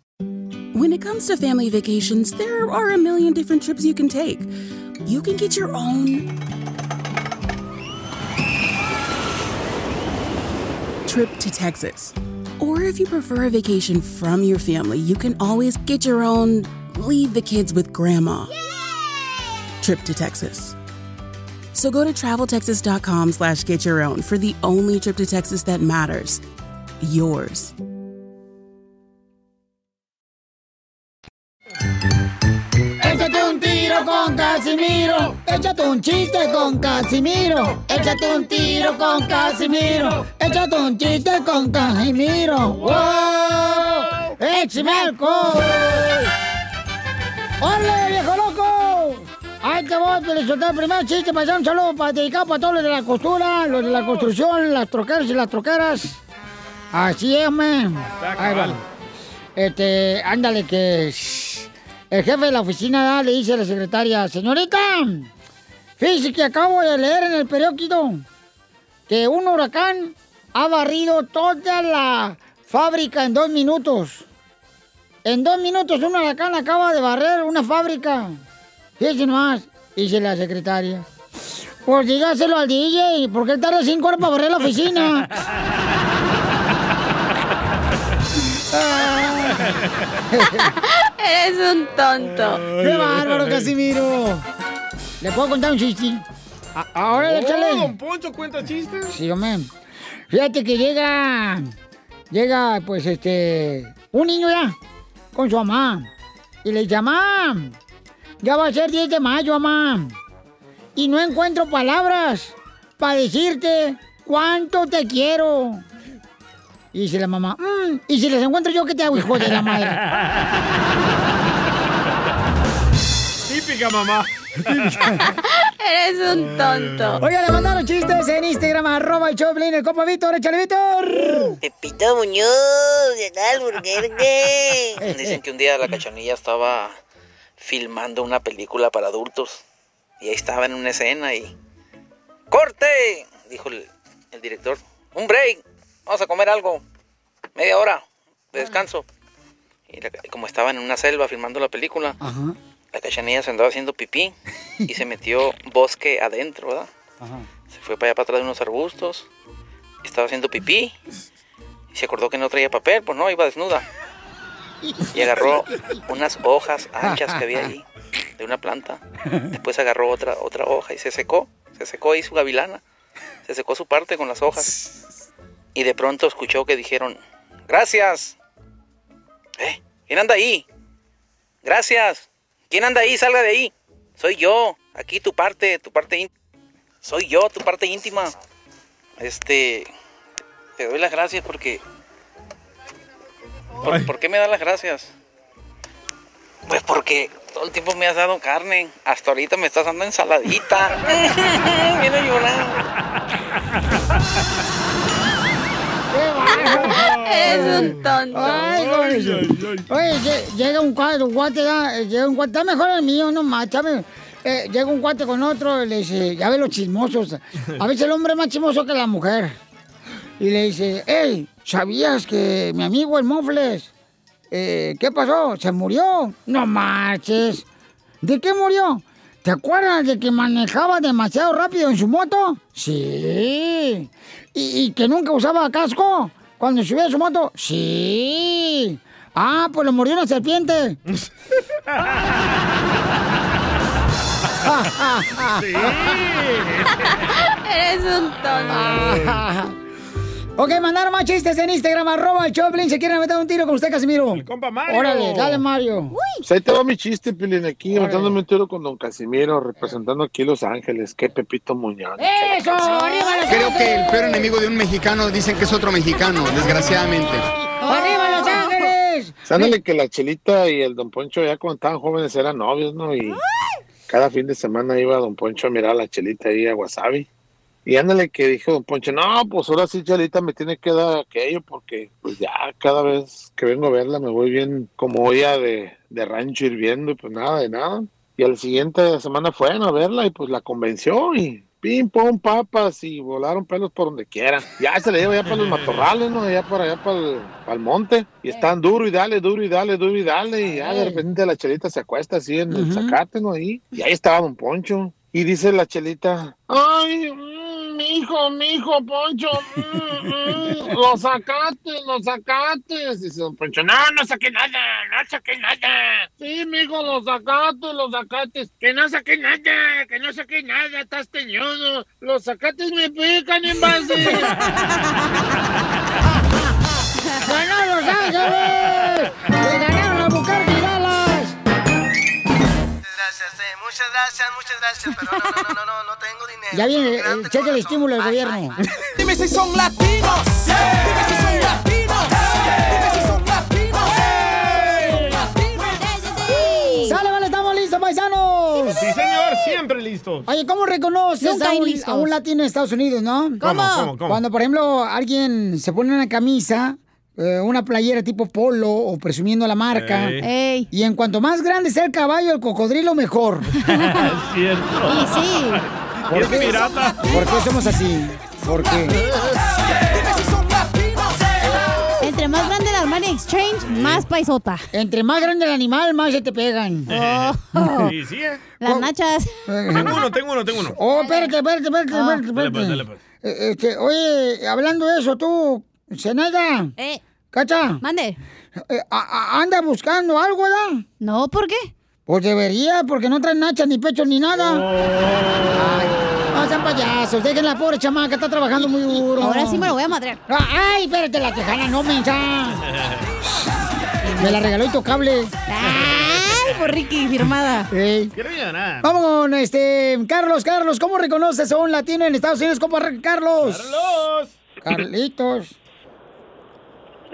[SPEAKER 14] When it comes to family vacations, there are a million different trips you can take. You can get your own trip to Texas. Or if you prefer a vacation from your family, you can always get your own leave the kids with grandma trip to Texas. So go to traveltexas.com slash get your own for the only trip to Texas that matters. Yours.
[SPEAKER 1] Échate un chiste con Casimiro. Échate un tiro con Casimiro. Échate un chiste con Casimiro. ¡Wow! ¡Échame alcohol! ¡Órale, viejo loco! Ahí te voy, te soltar el primer chiste para hacer un saludo para dedicar para todos los de la costura, los de la construcción, las troqueras y las troqueras. Así es, man. Ahí va. Este, ándale que... El jefe de la oficina le dice a la secretaria, señorita, Fíjese que acabo de leer en el periódico que un huracán ha barrido toda la fábrica en dos minutos. En dos minutos un huracán acaba de barrer una fábrica. Fíjese nomás, dice la secretaria. Pues dígaselo al DJ, porque él tarda cinco horas para barrer la oficina.
[SPEAKER 7] Eres un tonto.
[SPEAKER 1] ¡Qué bárbaro, Casimiro! ¿Le puedo contar un chiste? A- Ahora le
[SPEAKER 2] Oh,
[SPEAKER 1] échale.
[SPEAKER 2] don Poncho cuenta chistes.
[SPEAKER 1] Sí, hombre. Fíjate que llega, llega, pues, este, un niño ya, con su mamá. Y le dice, mamá, ya va a ser 10 de mayo, mamá. Y no encuentro palabras para decirte cuánto te quiero. Y dice la mamá, "Mm, y si les encuentro yo, ¿qué te hago, hijo de la madre?
[SPEAKER 2] Típica mamá.
[SPEAKER 7] Eres un tonto.
[SPEAKER 1] Oiga, le mandaron chistes en Instagram, arroba el Choplin, el copa Víctor, échale Víctor.
[SPEAKER 15] Pepito Muñoz, de Alburquerque. Dicen que un día la cachanilla estaba filmando una película para adultos. Y ahí estaba en una escena y. ¡Corte! Dijo el, el director. ¡Un break! Vamos a comer algo. Media hora de descanso. Y la- como estaba en una selva filmando la película, la cachanilla se andaba haciendo pipí y se metió bosque adentro, ¿verdad? Se fue para allá para atrás de unos arbustos. Estaba haciendo pipí. Y se acordó que no traía papel, pues no, iba desnuda. Y agarró unas hojas anchas que había ahí, de una planta. Después agarró otra, otra hoja y se secó. Se secó ahí su gavilana. Se secó su parte con las hojas. Y de pronto escuchó que dijeron, gracias. ¿Eh? ¿Quién anda ahí? Gracias. ¿Quién anda ahí? Salga de ahí. Soy yo. Aquí tu parte, tu parte íntima. Soy yo, tu parte íntima. Este, te doy las gracias porque... ¿Por, por qué me das las gracias? Pues porque todo el tiempo me has dado carne. Hasta ahorita me estás dando ensaladita. Quiero llorar.
[SPEAKER 7] Eres un tonto.
[SPEAKER 1] Ay. Oye, lle- llega un cuate, un eh, llega un cuate, está mejor el mío, no más, eh, llega un cuate con otro y le dice, ya ve los chismosos. A veces el hombre es más chismoso que la mujer. Y le dice, hey, ¿sabías que mi amigo el Mofles, eh, ¿qué pasó? ¿Se murió? No marches. ¿De qué murió? ¿Te acuerdas de que manejaba demasiado rápido en su moto? Sí. ¿Y, y que nunca usaba casco cuando subía a su moto? Sí. Ah, pues lo murió una serpiente.
[SPEAKER 7] Eres un tonto.
[SPEAKER 1] Ok, mandaron más chistes en Instagram, arroba el Choplin. ¿Se quieren meter un tiro con usted, Casimiro? El
[SPEAKER 2] compa
[SPEAKER 1] Mario. Órale, dale, Mario.
[SPEAKER 16] Pues ahí te va mi chiste, Pilín, aquí matándome un tiro con Don Casimiro, representando aquí Los Ángeles. Qué Pepito Muñoz.
[SPEAKER 1] ¡Eso! ¡Arriba los
[SPEAKER 17] Creo que el peor enemigo de un mexicano dicen que es otro mexicano, desgraciadamente.
[SPEAKER 1] ¡Arriba Los Ángeles!
[SPEAKER 16] Sándale que la Chelita y el Don Poncho ya cuando estaban jóvenes eran novios, ¿no? Y cada fin de semana iba Don Poncho a mirar a la Chelita ahí a Wasabi. Y ándale que dijo Don Poncho, no, pues ahora sí Chelita me tiene que dar aquello porque pues ya cada vez que vengo a verla me voy bien como olla de, de rancho hirviendo y pues nada de nada. Y al siguiente semana fueron a verla y pues la convenció y pim, pum, papas y volaron pelos por donde quieran. Ya se le lleva ya para los matorrales, ¿no? Ya para allá para el, para el monte. Y están duro y dale, duro y dale, duro y dale. Y ya de repente la chelita se acuesta así en el zacate, ¿no? Ahí. Y ahí estaba Don Poncho. Y dice la chelita, ay, mm, mi hijo, mi hijo, Poncho, mm, mm, los sacates, los sacates. Dice Don Poncho, no, no saqué nada, no saqué nada. Sí, mi hijo, los sacates, los sacates. Que no saqué nada, que no saqué nada, estás teñudo. Los sacates me pican, envase.
[SPEAKER 1] ¡Ganó Los Ángeles!
[SPEAKER 17] Muchas gracias, muchas gracias, pero no, no, no, no, no tengo dinero.
[SPEAKER 1] Ya viene el cheque el estímulo del gobierno.
[SPEAKER 18] Dime si son latinos. Dime si son latinos. Dime si son latinos.
[SPEAKER 1] ¡Sale, vale! ¡Estamos listos, paisanos!
[SPEAKER 2] Sí, señor, siempre listo.
[SPEAKER 1] Oye, ¿cómo reconoces a un,
[SPEAKER 3] listos.
[SPEAKER 1] a un latino en Estados Unidos, no?
[SPEAKER 2] ¿Cómo? ¿Cómo? ¿Cómo?
[SPEAKER 1] Cuando, por ejemplo, alguien se pone una camisa eh, una playera tipo polo o presumiendo la marca.
[SPEAKER 3] Ey.
[SPEAKER 1] Y en cuanto más grande sea el caballo, el cocodrilo, mejor.
[SPEAKER 2] Es cierto.
[SPEAKER 3] Y sí.
[SPEAKER 1] ¿Por
[SPEAKER 2] Es
[SPEAKER 1] qué?
[SPEAKER 2] pirata.
[SPEAKER 1] ¿Por qué somos así? ¿Por qué?
[SPEAKER 3] Entre más grande el Armani Exchange, más paisota.
[SPEAKER 1] Entre más grande el animal, más se te pegan.
[SPEAKER 3] Oh.
[SPEAKER 2] Sí, sí, eh.
[SPEAKER 3] Las nachas.
[SPEAKER 2] Tengo uno, tengo uno, tengo uno.
[SPEAKER 1] Oh, espérate, espérate, espérate,
[SPEAKER 3] Ah.
[SPEAKER 1] espérate,
[SPEAKER 2] Dale, pues,
[SPEAKER 1] espérate.
[SPEAKER 2] dale, pues.
[SPEAKER 1] Eh, este, oye, hablando de eso, tú, Zenaida,
[SPEAKER 3] Eh,
[SPEAKER 1] ¿cacha?
[SPEAKER 3] mande.
[SPEAKER 1] Eh, a- a- anda buscando algo, ¿verdad?
[SPEAKER 3] No, ¿por qué?
[SPEAKER 1] Pues debería, porque no trae nachas, ni pecho, ni nada.
[SPEAKER 2] Oh.
[SPEAKER 1] Ay, no sean payasos, dejen la pobre chamaca, está trabajando muy duro.
[SPEAKER 3] Ahora sí me lo voy a madrear.
[SPEAKER 1] Ah, Ay, espérate, la tejana, no, mensa. Me la regaló intocable.
[SPEAKER 3] Ay, por Ricky, firmada.
[SPEAKER 1] Ey.
[SPEAKER 2] Quiero llorar.
[SPEAKER 1] Vamos con este, Carlos, Carlos, ¿cómo reconoces a un latino en Estados Unidos, compa Carlos?
[SPEAKER 2] Carlos.
[SPEAKER 1] Carlitos.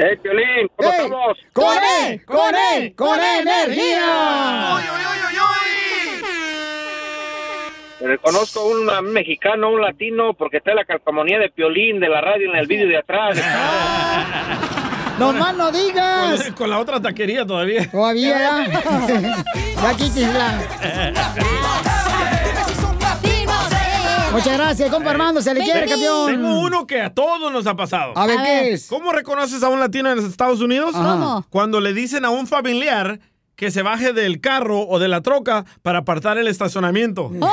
[SPEAKER 19] ¡Eh, Piolín! ¿Cómo
[SPEAKER 1] ¡Ey!
[SPEAKER 19] estamos?
[SPEAKER 1] ¡Con él! ¡Con él! ¡Con energía!
[SPEAKER 19] Reconozco un mexicano, un latino, porque está la calcamonía de Piolín de la radio en el vídeo de atrás.
[SPEAKER 1] ¡No más no digas!
[SPEAKER 2] Con, con la otra taquería todavía.
[SPEAKER 1] Todavía. ya. Muchas gracias, compa Armando, se le quiere, campeón.
[SPEAKER 2] Tengo uno que a todos nos ha pasado.
[SPEAKER 1] A ver,
[SPEAKER 3] A
[SPEAKER 1] ¿qué
[SPEAKER 3] ver.
[SPEAKER 1] es?
[SPEAKER 2] ¿Cómo reconoces a un latino en los Estados Unidos?
[SPEAKER 3] ¿Cómo?
[SPEAKER 2] Cuando le dicen a un familiar que se baje del carro o de la troca para apartar el estacionamiento. ¿Verdad?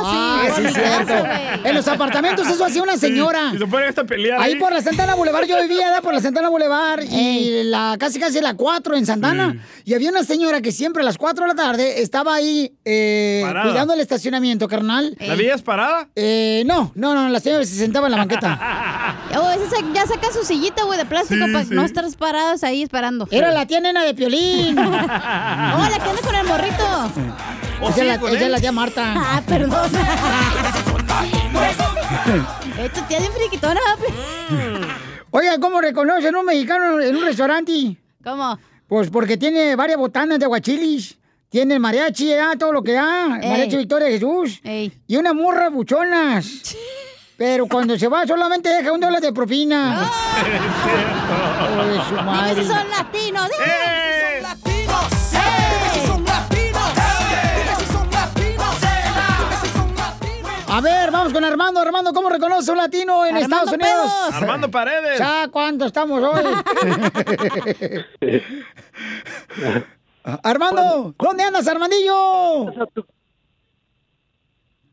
[SPEAKER 1] Ah, sí, es cierto. En los apartamentos eso hacía una señora.
[SPEAKER 2] Y se ponen hasta pelear.
[SPEAKER 1] Ahí por la Santana Boulevard yo vivía, ¿verdad? Por la Santana Boulevard y la casi casi la 4 en Santana. Y había una señora que siempre a las 4 de la tarde estaba ahí eh, cuidando el estacionamiento, carnal.
[SPEAKER 2] ¿La veías parada?
[SPEAKER 1] Eh, no, no, no, la señora se sentaba en la banqueta.
[SPEAKER 3] Oh, ese sa- ya saca su sillita, güey, de plástico
[SPEAKER 2] Sí,
[SPEAKER 3] para
[SPEAKER 2] sí.
[SPEAKER 3] no estar parados ahí esperando.
[SPEAKER 1] Era la tía nena de Piolín.
[SPEAKER 3] Oh, la que anda con el morrito.
[SPEAKER 2] ¿O sí,
[SPEAKER 1] es la,
[SPEAKER 2] él?
[SPEAKER 1] la tía Marta.
[SPEAKER 3] Ah, perdón. eh, tu tía es bien friquitona, papi.
[SPEAKER 1] Oiga, ¿cómo reconocen un mexicano en un restaurante?
[SPEAKER 3] ¿Cómo?
[SPEAKER 1] Pues porque tiene varias botanas de aguachilis. Tiene el mariachi, ah, todo lo que da.
[SPEAKER 3] Ey.
[SPEAKER 1] mariachi Victoria de Jesús.
[SPEAKER 3] Ey.
[SPEAKER 1] Y unas morras buchonas. Pero cuando se va solamente deja un dólar de propina. De su
[SPEAKER 3] Dime
[SPEAKER 1] madre.
[SPEAKER 3] si son latinos.
[SPEAKER 2] ¡Eh!
[SPEAKER 1] Vamos con Armando. Armando, ¿cómo reconoce un latino en
[SPEAKER 3] Armando
[SPEAKER 1] Estados Unidos?
[SPEAKER 3] Pedos.
[SPEAKER 2] Armando Paredes.
[SPEAKER 1] ¿Ya cuánto estamos hoy? Armando, ¿dónde andas, Armandillo?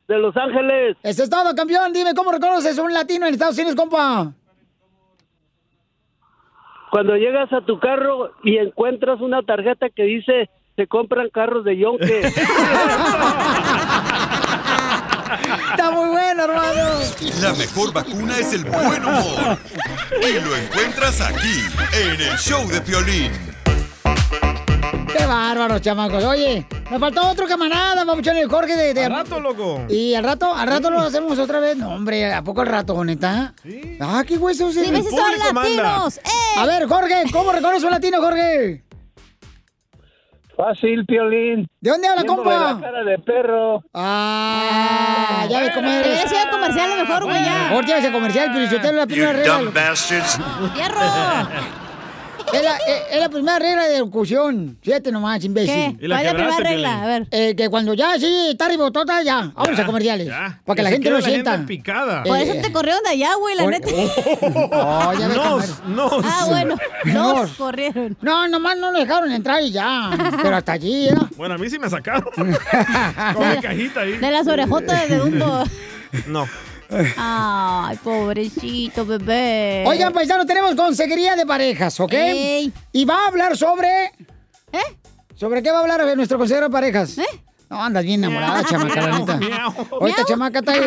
[SPEAKER 19] De Los Ángeles.
[SPEAKER 1] Eso es todo, campeón. Dime, ¿cómo reconoces un latino en Estados Unidos, compa?
[SPEAKER 19] Cuando llegas a tu carro y encuentras una tarjeta que dice se compran carros de yonque.
[SPEAKER 1] Está muy bueno, hermano.
[SPEAKER 4] La mejor vacuna es el buen humor. Y lo encuentras aquí, en el show de Piolín.
[SPEAKER 1] Qué bárbaros, chamacos. Oye, me faltó otro camarada, vamos el Jorge de... de-
[SPEAKER 2] Al rato, loco.
[SPEAKER 1] Y al rato, al rato lo hacemos otra vez. No, hombre, ¿a poco al rato, neta?
[SPEAKER 2] Sí.
[SPEAKER 1] Ah, qué huesos.
[SPEAKER 3] Dime
[SPEAKER 1] eh.
[SPEAKER 3] si son
[SPEAKER 2] público manda.
[SPEAKER 3] latinos. ¡Eh!
[SPEAKER 1] A ver, Jorge, ¿cómo reconoce un latino, Jorge?
[SPEAKER 19] Fácil, Piolín.
[SPEAKER 1] ¿De dónde habla,
[SPEAKER 19] Viéndole la
[SPEAKER 1] compa?
[SPEAKER 19] cara de perro.
[SPEAKER 1] Ah, ya ves cómo
[SPEAKER 3] Te
[SPEAKER 1] eres.
[SPEAKER 3] sido comercial a lo mejor, güey, ya.
[SPEAKER 1] Vas a comercial, pero si usted es la primera regla.
[SPEAKER 3] ¡Fierro!
[SPEAKER 1] Es la, es- es la primera regla de locución. Fíjate nomás, imbécil.
[SPEAKER 3] ¿Qué?
[SPEAKER 2] Y la
[SPEAKER 3] ¿Cuál es la primera regla? A ver.
[SPEAKER 1] Eh, que cuando ya sí está ribotota, ya. Vamos a comerciales.
[SPEAKER 2] Ya.
[SPEAKER 1] Para que la gente lo sienta.
[SPEAKER 2] gente picada.
[SPEAKER 3] Por
[SPEAKER 1] Eh,
[SPEAKER 3] eso te corrieron de allá, güey, la
[SPEAKER 1] Por-
[SPEAKER 3] neta.
[SPEAKER 1] Oh, ya
[SPEAKER 2] Nos, nos.
[SPEAKER 3] Ah, bueno.
[SPEAKER 1] Nos.
[SPEAKER 3] Nos corrieron.
[SPEAKER 1] No, nomás no lo dejaron entrar y ya. Pero hasta allí, ¿ya?
[SPEAKER 2] Bueno, a mí sí me sacaron. Con mi cajita ahí.
[SPEAKER 3] De las orejotas de Dumbo.
[SPEAKER 2] No.
[SPEAKER 3] Ay, pobrecito bebé.
[SPEAKER 1] Oigan, paisano, tenemos consejería de parejas, ¿ok?
[SPEAKER 3] Ey.
[SPEAKER 1] Y va a hablar sobre...
[SPEAKER 3] ¿Eh?
[SPEAKER 1] ¿Sobre qué va a hablar nuestro consejero de parejas?
[SPEAKER 3] ¿Eh?
[SPEAKER 1] No, andas bien enamorada, chamaca, la neta. Ahorita, chamaca, está ahí.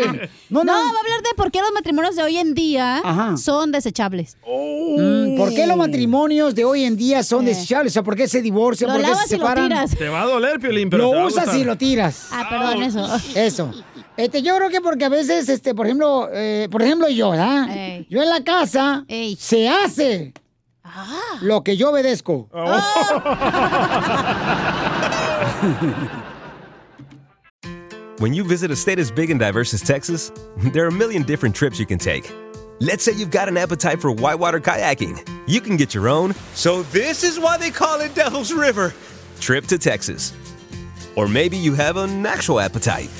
[SPEAKER 1] No,
[SPEAKER 3] No,
[SPEAKER 1] no.
[SPEAKER 3] va a hablar de por qué los matrimonios de hoy en día
[SPEAKER 1] Ajá.
[SPEAKER 3] son desechables.
[SPEAKER 1] Mm, ¿Por qué los matrimonios de hoy en día son
[SPEAKER 3] Eh.
[SPEAKER 1] desechables? O sea, ¿por qué se divorcian?
[SPEAKER 3] Lo
[SPEAKER 1] ¿Por qué se
[SPEAKER 3] y lo
[SPEAKER 1] separan?
[SPEAKER 3] tiras.
[SPEAKER 2] Te va a doler, Piolín, pero
[SPEAKER 1] Lo usas y lo tiras.
[SPEAKER 3] Ah, perdón, eso.
[SPEAKER 1] Eso. Este, yo creo que porque a veces, este, por ejemplo, eh, por ejemplo yo, ¿verdad?
[SPEAKER 3] Ey.
[SPEAKER 1] Yo en la casa
[SPEAKER 3] Ey.
[SPEAKER 1] se hace
[SPEAKER 3] Ah.
[SPEAKER 1] lo que yo obedezco.
[SPEAKER 2] Oh.
[SPEAKER 20] When you visit a state as big and diverse as Texas, there are a million different trips you can take. Let's say you've got an appetite for whitewater kayaking. You can get your own. So, this is why they call it Devil's River. Trip to Texas. Or maybe you have an actual appetite.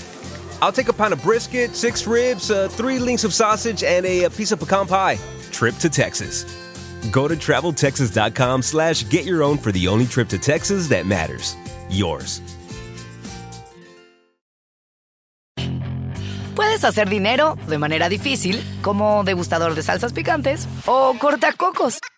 [SPEAKER 20] I'll take a pound of brisket, six ribs, uh, three links of sausage, and a, a piece of pecan pie. Trip to Texas. Go to traveltexas.com slash get your own for the only trip to Texas that matters. Yours.
[SPEAKER 21] Puedes hacer dinero de manera difícil, como degustador de salsas picantes, o cortacocos,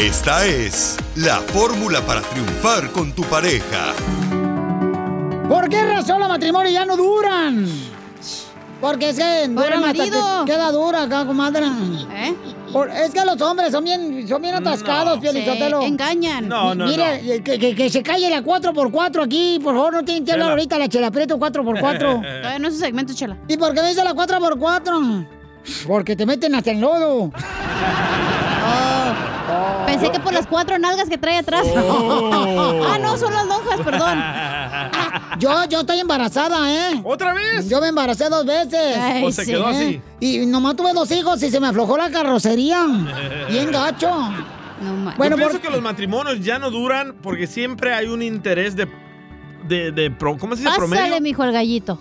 [SPEAKER 4] Esta es la fórmula para triunfar con tu pareja.
[SPEAKER 1] ¿Por qué razón los matrimonios ya no duran? Porque es que
[SPEAKER 3] Por el
[SPEAKER 1] duran hasta
[SPEAKER 3] marido.
[SPEAKER 1] que queda dura acá, comadre.
[SPEAKER 3] ¿Eh?
[SPEAKER 1] Por- es que los hombres son bien, son bien atascados,
[SPEAKER 3] No. Se engañan.
[SPEAKER 2] No, no,
[SPEAKER 1] Mire, Que, que- que se calle la 4x4 aquí, por favor, no tienen que hablar
[SPEAKER 2] Chela.
[SPEAKER 1] ahorita la chela prieto 4x4.
[SPEAKER 3] Todavía no es su segmento, chela.
[SPEAKER 1] ¿Y por qué me dice la 4x4? Porque te meten hasta el lodo.
[SPEAKER 3] Pensé que por las cuatro nalgas que trae atrás.
[SPEAKER 1] Oh.
[SPEAKER 3] ah, no, son las lonjas, perdón.
[SPEAKER 1] Yo, yo estoy embarazada, ¿eh?
[SPEAKER 2] ¿Otra vez?
[SPEAKER 1] Yo me embaracé dos veces.
[SPEAKER 3] Ay,
[SPEAKER 2] ¿O se quedó así?
[SPEAKER 1] Y nomás tuve dos hijos y se me aflojó la carrocería. Bien gacho.
[SPEAKER 3] No.
[SPEAKER 1] Bueno,
[SPEAKER 2] Yo pienso
[SPEAKER 1] por-
[SPEAKER 2] que los matrimonios ya no duran porque siempre hay un interés de. de, de pro- ¿Cómo se dice? Promedio.
[SPEAKER 3] Pásale, mijo, el gallito.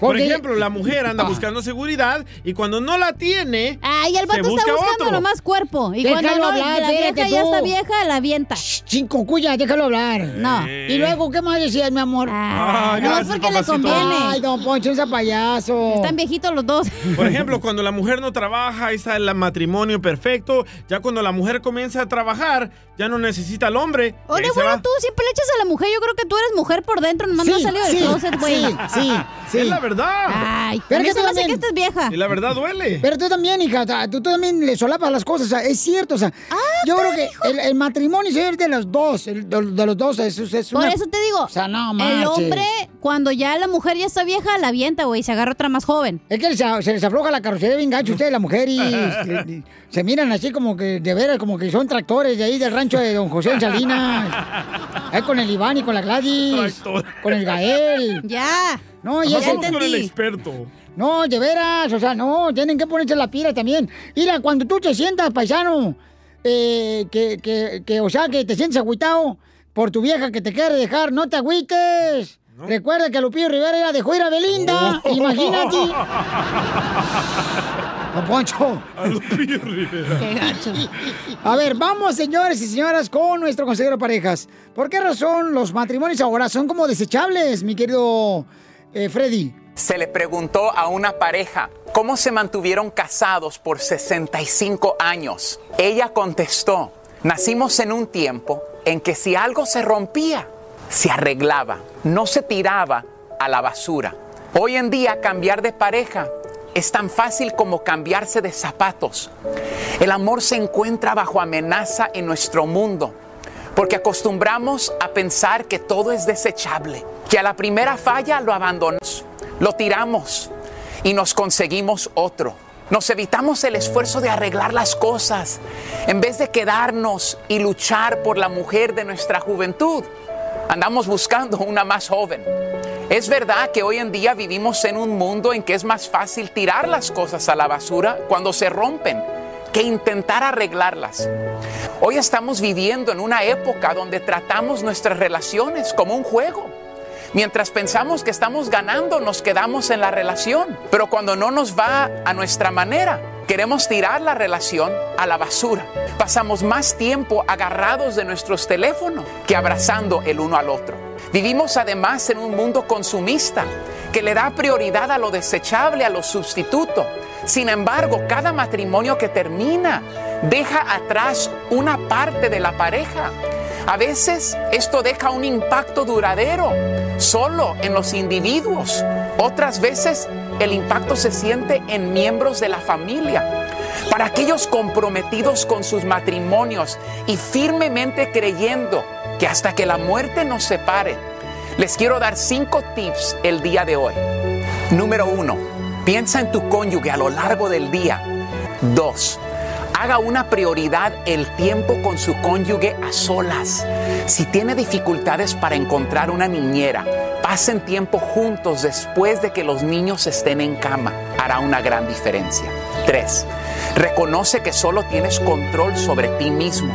[SPEAKER 2] Por ejemplo, la mujer anda buscando seguridad y cuando no la tiene.
[SPEAKER 3] Ay, el
[SPEAKER 2] se
[SPEAKER 3] vato está
[SPEAKER 2] busca
[SPEAKER 3] buscando
[SPEAKER 2] otro.
[SPEAKER 3] nomás cuerpo. Y
[SPEAKER 1] Déjalo
[SPEAKER 3] cuando no,
[SPEAKER 1] hablar,
[SPEAKER 3] la vieja ya está vieja, la avienta.
[SPEAKER 1] Cinco cuyas, déjalo hablar.
[SPEAKER 3] No.
[SPEAKER 1] Y luego, ¿qué más decías, mi amor?
[SPEAKER 2] Ah,
[SPEAKER 3] no,
[SPEAKER 2] gracias,
[SPEAKER 3] porque le conviene.
[SPEAKER 1] Ay, don Poncho, ese payaso.
[SPEAKER 3] Están viejitos los dos.
[SPEAKER 2] Por ejemplo, cuando la mujer no trabaja, ahí está el matrimonio perfecto. Ya cuando la mujer comienza a trabajar, ya no necesita al hombre.
[SPEAKER 3] Oye,
[SPEAKER 2] se
[SPEAKER 3] bueno,
[SPEAKER 2] va.
[SPEAKER 3] tú siempre le echas a la mujer. Yo creo que tú eres mujer por dentro, nomás no has salido del
[SPEAKER 1] sí,
[SPEAKER 3] closet, güey.
[SPEAKER 1] sí, sí, sí.
[SPEAKER 2] Es la verdad.
[SPEAKER 3] Ay,
[SPEAKER 1] Pero
[SPEAKER 3] a mí
[SPEAKER 1] que
[SPEAKER 3] se
[SPEAKER 1] tú
[SPEAKER 3] me hace que esta es vieja.
[SPEAKER 2] Y la verdad duele.
[SPEAKER 1] Pero tú también, hija, o sea, tú, tú también le solapas las cosas, o sea, es cierto, o sea,
[SPEAKER 3] Ah,
[SPEAKER 1] yo creo que el, el matrimonio es de los dos, el- de, de los dos, es, es
[SPEAKER 3] Por
[SPEAKER 1] una-
[SPEAKER 3] eso te digo,
[SPEAKER 1] O sea, no
[SPEAKER 3] el
[SPEAKER 1] marches.
[SPEAKER 3] hombre, cuando ya la mujer ya está vieja, la avienta, güey, se agarra otra más joven.
[SPEAKER 1] Es que se, se les afloja la carrocería bien gacho ustedes, la mujer, y se miran así como que, de veras, como que son tractores de ahí del rancho de don José en Salinas. Ahí con el Iván y con la Gladys.
[SPEAKER 2] Tractor.
[SPEAKER 1] Con el Gael.
[SPEAKER 3] Ya.
[SPEAKER 1] No, y
[SPEAKER 2] Mejor
[SPEAKER 1] ese...
[SPEAKER 2] vamos con el experto.
[SPEAKER 1] No, de veras, o sea, no, tienen que ponerse la pila también. Mira, cuando tú te sientas, paisano, eh, que, que, que, o sea, que te sientes agüitado por tu vieja que te quiere dejar, no te agüites. Recuerda que Lupillo Rivera era dejó ir a Belinda,
[SPEAKER 2] Oh.
[SPEAKER 1] imagínate. Don Poncho.
[SPEAKER 2] A Lupillo Rivera.
[SPEAKER 3] Qué gacho.
[SPEAKER 1] A ver, vamos, señores y señoras, con nuestro consejero de parejas. ¿Por qué razón los matrimonios ahora son como desechables, mi querido eh, Freddy?
[SPEAKER 22] Se le preguntó a una pareja cómo se mantuvieron casados por 65 años. Ella contestó, nacimos en un tiempo en que si algo se rompía, se arreglaba, no se tiraba a la basura. Hoy en día cambiar de pareja es tan fácil como cambiarse de zapatos. El amor se encuentra bajo amenaza en nuestro mundo porque acostumbramos a pensar que todo es desechable, que a la primera falla lo abandonamos, lo tiramos y nos conseguimos otro. Nos evitamos el esfuerzo de arreglar las cosas en vez de quedarnos y luchar por la mujer de nuestra juventud. Andamos buscando una más joven. Es verdad que hoy en día vivimos en un mundo en que es más fácil tirar las cosas a la basura cuando se rompen que intentar arreglarlas. Hoy estamos viviendo en una época donde tratamos nuestras relaciones como un juego. Mientras pensamos que estamos ganando, nos quedamos en la relación. Pero cuando no nos va a nuestra manera, queremos tirar la relación a la basura. Pasamos más tiempo agarrados de nuestros teléfonos que abrazando el uno al otro. Vivimos además en un mundo consumista que le da prioridad a lo desechable, a lo sustituto. Sin embargo, cada matrimonio que termina deja atrás una parte de la pareja. A veces esto deja un impacto duradero solo en los individuos. Otras veces el impacto se siente en miembros de la familia. Para aquellos comprometidos con sus matrimonios y firmemente creyendo que hasta que la muerte nos separe, les quiero dar cinco tips el día de hoy. Número uno, piensa en tu cónyuge a lo largo del día. Dos, haga una prioridad el tiempo con su cónyuge a solas. Si tiene dificultades para encontrar una niñera, pasen tiempo juntos después de que los niños estén en cama. Hará una gran diferencia. Tres, reconoce que solo tienes control sobre ti mismo.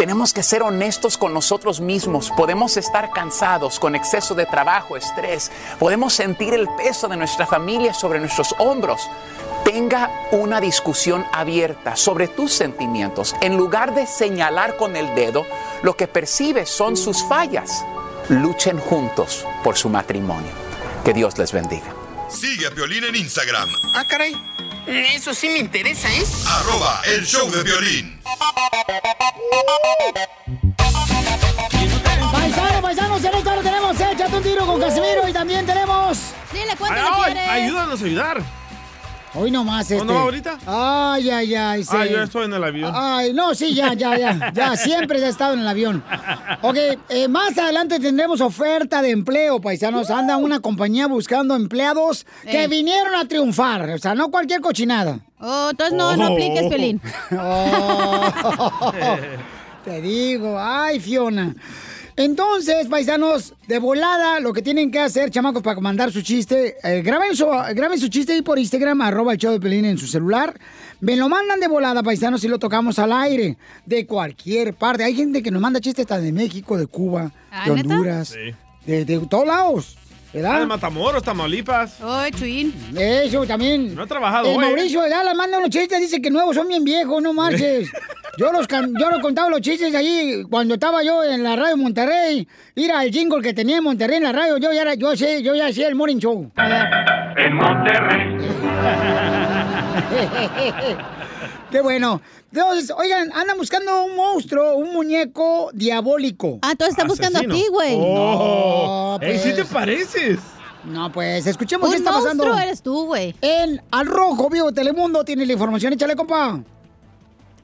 [SPEAKER 22] Tenemos que ser honestos con nosotros mismos. Podemos estar cansados con exceso de trabajo, estrés. Podemos sentir el peso de nuestra familia sobre nuestros hombros. Tenga una discusión abierta sobre tus sentimientos. En lugar de señalar con el dedo, lo que percibes son sus fallas. Luchen juntos por su matrimonio. Que Dios les bendiga.
[SPEAKER 4] Sigue a Piolín en Instagram,
[SPEAKER 23] Ah, caray. Eso sí me interesa, ¿eh?
[SPEAKER 4] arroba el show de violín.
[SPEAKER 1] Paisanos, paisanos, en esta hora tenemos Échate un tiro con Casimiro y también tenemos...
[SPEAKER 3] Dile
[SPEAKER 2] Ay, ay, ayúdanos a ayudar.
[SPEAKER 1] Hoy nomás este.
[SPEAKER 2] ¿O no ahorita?
[SPEAKER 1] Ay, ay, ay.
[SPEAKER 2] Ah,
[SPEAKER 1] sí.
[SPEAKER 2] yo estoy en el avión.
[SPEAKER 1] Ay, no, sí, ya, ya, ya. Ya, siempre he estado en el avión. Ok, eh, más adelante tendremos oferta de empleo, paisanos. Anda una compañía buscando empleados que
[SPEAKER 3] Eh.
[SPEAKER 1] vinieron a triunfar. O sea, no cualquier cochinada.
[SPEAKER 3] Oh, entonces no, no apliques, Pelín.
[SPEAKER 1] Oh. Te digo, ay, Fiona. Entonces, paisanos, de volada, lo que tienen que hacer, chamacos, para mandar su chiste, eh, graben, su, graben su chiste ahí por Instagram, arroba el show de Pelín en su celular. Me lo mandan de volada, paisanos, y lo tocamos al aire, de cualquier parte. Hay gente que nos manda chistes hasta de México, de Cuba,
[SPEAKER 3] Ah,
[SPEAKER 1] de. Honduras,
[SPEAKER 2] Sí.
[SPEAKER 1] de, de todos lados. ¿Verdad?
[SPEAKER 2] Ah, de Matamoros, Tamaulipas.
[SPEAKER 3] Ay, Chuín.
[SPEAKER 1] Eso también.
[SPEAKER 2] No he trabajado
[SPEAKER 1] El
[SPEAKER 2] hoy, ¿eh?
[SPEAKER 1] Mauricio de Dallas manda unos chistes, dice que nuevos son bien viejos, no marches. Yo los can- yo los contaba los chistes ahí cuando estaba yo en la radio Monterrey. Mira el jingle que tenía en Monterrey en la radio, yo ya era, yo sé, yo ya hacía el morning show.
[SPEAKER 18] En Monterrey.
[SPEAKER 1] Qué bueno. Entonces, oigan, andan buscando un monstruo, un muñeco diabólico.
[SPEAKER 3] Ah, entonces están buscando a ti, güey.
[SPEAKER 2] Oh.
[SPEAKER 1] No,
[SPEAKER 2] Ey, sí te
[SPEAKER 1] pues.
[SPEAKER 2] pareces.
[SPEAKER 1] No, pues, escuchemos
[SPEAKER 3] Un
[SPEAKER 1] qué está pasando.
[SPEAKER 3] monstruo eres tú, güey.
[SPEAKER 1] En Al Rojo Vivo Telemundo tiene la información. Échale, compa.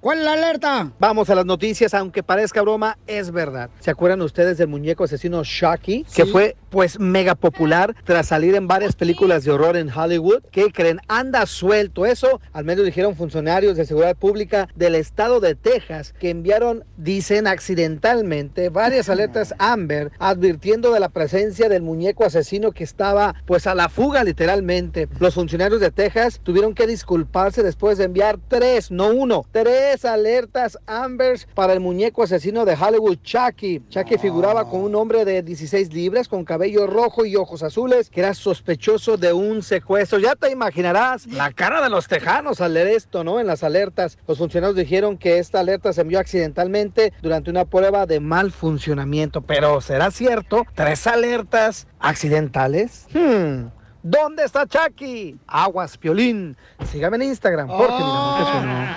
[SPEAKER 1] ¿Cuál es la alerta?
[SPEAKER 5] Vamos a las noticias, aunque parezca broma, es verdad. ¿Se acuerdan ustedes del muñeco asesino Shocky? Que fue pues mega popular tras salir en varias películas de horror en Hollywood. ¿Qué creen? Anda suelto. Eso al menos dijeron funcionarios de seguridad pública del estado de Texas que enviaron, dicen accidentalmente, varias alertas Amber advirtiendo de la presencia del muñeco asesino que estaba pues a la fuga literalmente. Los funcionarios de Texas tuvieron que disculparse después de enviar tres, no uno, tres alertas Ambers para el muñeco asesino de Hollywood, Chucky. Chucky figuraba con un hombre de 16 libras con cabello rojo y ojos azules que era sospechoso de un secuestro. Ya te imaginarás la cara de los tejanos al leer esto, ¿no? En las alertas. Los funcionarios dijeron que esta alerta se envió accidentalmente durante una prueba de mal funcionamiento. Pero ¿será cierto? ¿Tres alertas accidentales? Hmm. ¿Dónde está Chucky? Aguas, Piolín. Sígame en Instagram, uno.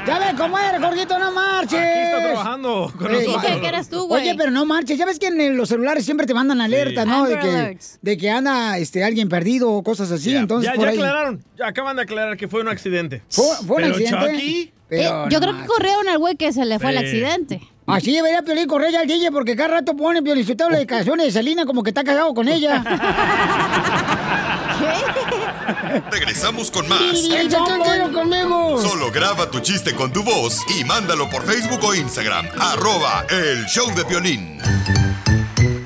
[SPEAKER 1] Ya ves cómo eres, Jorgito, no marches.
[SPEAKER 2] Aquí está trabajando con
[SPEAKER 1] Eh,
[SPEAKER 2] nosotros.
[SPEAKER 3] Dije que eras tú, güey.
[SPEAKER 1] Oye, pero no marches. Ya ves que en el- los celulares siempre te mandan alertas, ¿no? De que,
[SPEAKER 3] alerts.
[SPEAKER 1] de que anda este, alguien perdido o cosas así.
[SPEAKER 2] Ya,
[SPEAKER 1] Entonces,
[SPEAKER 2] ya,
[SPEAKER 1] por
[SPEAKER 2] ya
[SPEAKER 1] ahí.
[SPEAKER 2] aclararon. Ya acaban de aclarar que fue un accidente.
[SPEAKER 1] Fue, fue un
[SPEAKER 2] Pero
[SPEAKER 1] accidente.
[SPEAKER 2] Chucky,
[SPEAKER 3] Eh, yo
[SPEAKER 1] no
[SPEAKER 3] creo que corrieron al güey que se le fue el
[SPEAKER 2] Sí.
[SPEAKER 3] accidente.
[SPEAKER 1] Así debería Piolín correr ya al DJ porque cada rato pone Piolín su tabla de canciones de Selena como que está casado con ella.
[SPEAKER 4] Regresamos con más.
[SPEAKER 1] ¡Échate un tiro conmigo!
[SPEAKER 4] Solo graba tu chiste con tu voz y mándalo por Facebook o Instagram. Arroba el show de violín.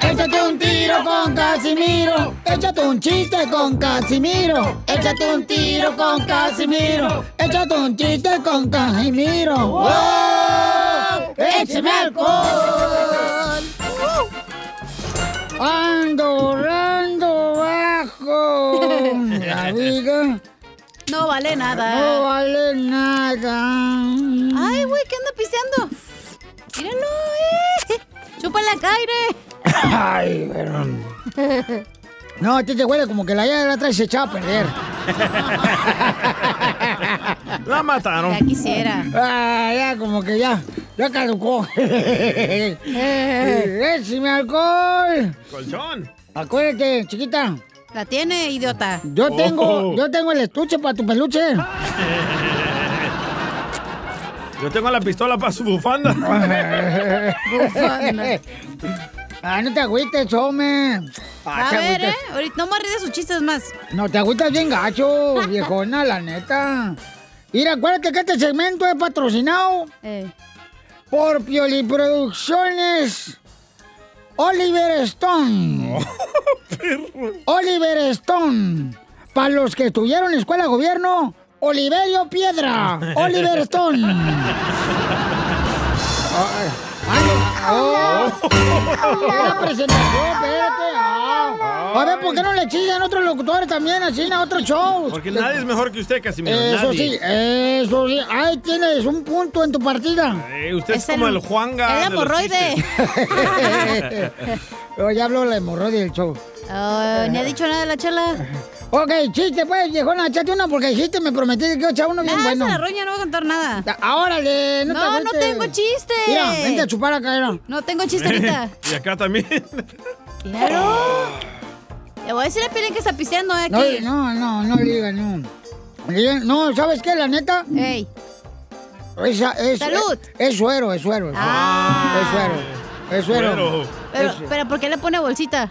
[SPEAKER 1] Échate un tiro con Casimiro. Échate un chiste con Casimiro. Échate un tiro con Casimiro. Échate un chiste con Casimiro. ¡Wow! ¡Échame alcohol! Ando, ando bajo la viga.
[SPEAKER 3] No vale nada.
[SPEAKER 1] No vale nada.
[SPEAKER 3] Ay, güey, ¿qué anda pisteando? Míralo, eh. Chúpala, Caire.
[SPEAKER 1] Ay, pero... No, a ti te huele como que la llave de atrás se echaba a perder.
[SPEAKER 2] La mataron.
[SPEAKER 3] Ya quisiera.
[SPEAKER 1] Ah, ya, como que ya, ya caducó. ¡Échame alcohol!
[SPEAKER 2] Colchón.
[SPEAKER 1] Acuérdate, chiquita.
[SPEAKER 3] La tiene, idiota.
[SPEAKER 1] Yo tengo,
[SPEAKER 2] Oh.
[SPEAKER 1] yo tengo el estuche para tu peluche.
[SPEAKER 2] Yo tengo la pistola para su bufanda.
[SPEAKER 3] Bufanda.
[SPEAKER 1] Ah, no te agüites, hombre. Ah,
[SPEAKER 3] A ver,
[SPEAKER 1] agüites.
[SPEAKER 3] ¿eh? Ahorita no me ríes sus chistes más.
[SPEAKER 1] No te agüitas bien gacho, viejona, la neta. Mira, acuérdate que este segmento es patrocinado
[SPEAKER 3] Eh.
[SPEAKER 1] por Pioli Producciones. Oliver Stone. Oliver Stone. Para los que estudiaron escuela de gobierno, Oliverio Piedra. Oliver Stone. Ay, ay, oh. La presentación, espérate. A ver, ¿por qué no le chillan otros locutores también, así, a otros shows?
[SPEAKER 2] Porque nadie es mejor que usted, Casimiro.
[SPEAKER 1] Eso
[SPEAKER 2] nadie.
[SPEAKER 1] sí, eso sí. Ahí tienes un punto en tu partida.
[SPEAKER 2] Eh, usted es, como el Juanga.
[SPEAKER 3] el hemorroide.
[SPEAKER 1] Pero ya habló la hemorroide del show.
[SPEAKER 3] Oh, ni ha dicho nada de la chela.
[SPEAKER 1] Ok, chiste, pues, viejona, échate uno porque dijiste, me prometiste que iba a echar uno bien
[SPEAKER 3] Nah,
[SPEAKER 1] bueno.
[SPEAKER 3] esa la roña no va a contar nada.
[SPEAKER 1] Ahora, no
[SPEAKER 3] No,
[SPEAKER 1] te
[SPEAKER 3] no tengo chiste.
[SPEAKER 1] Mira, vente a chupar acá, era.
[SPEAKER 3] No tengo chiste ahorita.
[SPEAKER 2] y acá también.
[SPEAKER 3] Claro. Le voy a decir a Piolín que está pisteando eh,
[SPEAKER 1] No,
[SPEAKER 3] aquí.
[SPEAKER 1] no, no, no le digas, no. Diga- No, ¿sabes qué? La neta.
[SPEAKER 3] Ey.
[SPEAKER 1] Esa es.
[SPEAKER 3] Salud.
[SPEAKER 1] Es, es suero, es suero. Es suero.
[SPEAKER 3] Ah.
[SPEAKER 1] Es suero. Es suero.
[SPEAKER 3] Pero,
[SPEAKER 1] Es-
[SPEAKER 3] pero ¿por qué le pone bolsita?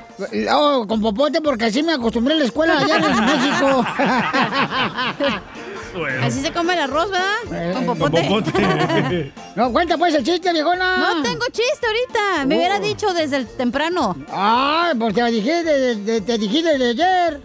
[SPEAKER 1] Oh, con popote porque así me acostumbré en la escuela allá en México.
[SPEAKER 3] Así se come el arroz, ¿verdad? Con popote.
[SPEAKER 1] no, cuenta pues el chiste, viejona.
[SPEAKER 3] No tengo chiste ahorita. Me
[SPEAKER 1] Oh.
[SPEAKER 3] hubiera dicho desde el temprano.
[SPEAKER 1] Ay, pues te dijiste, de- de- te dijiste de ayer.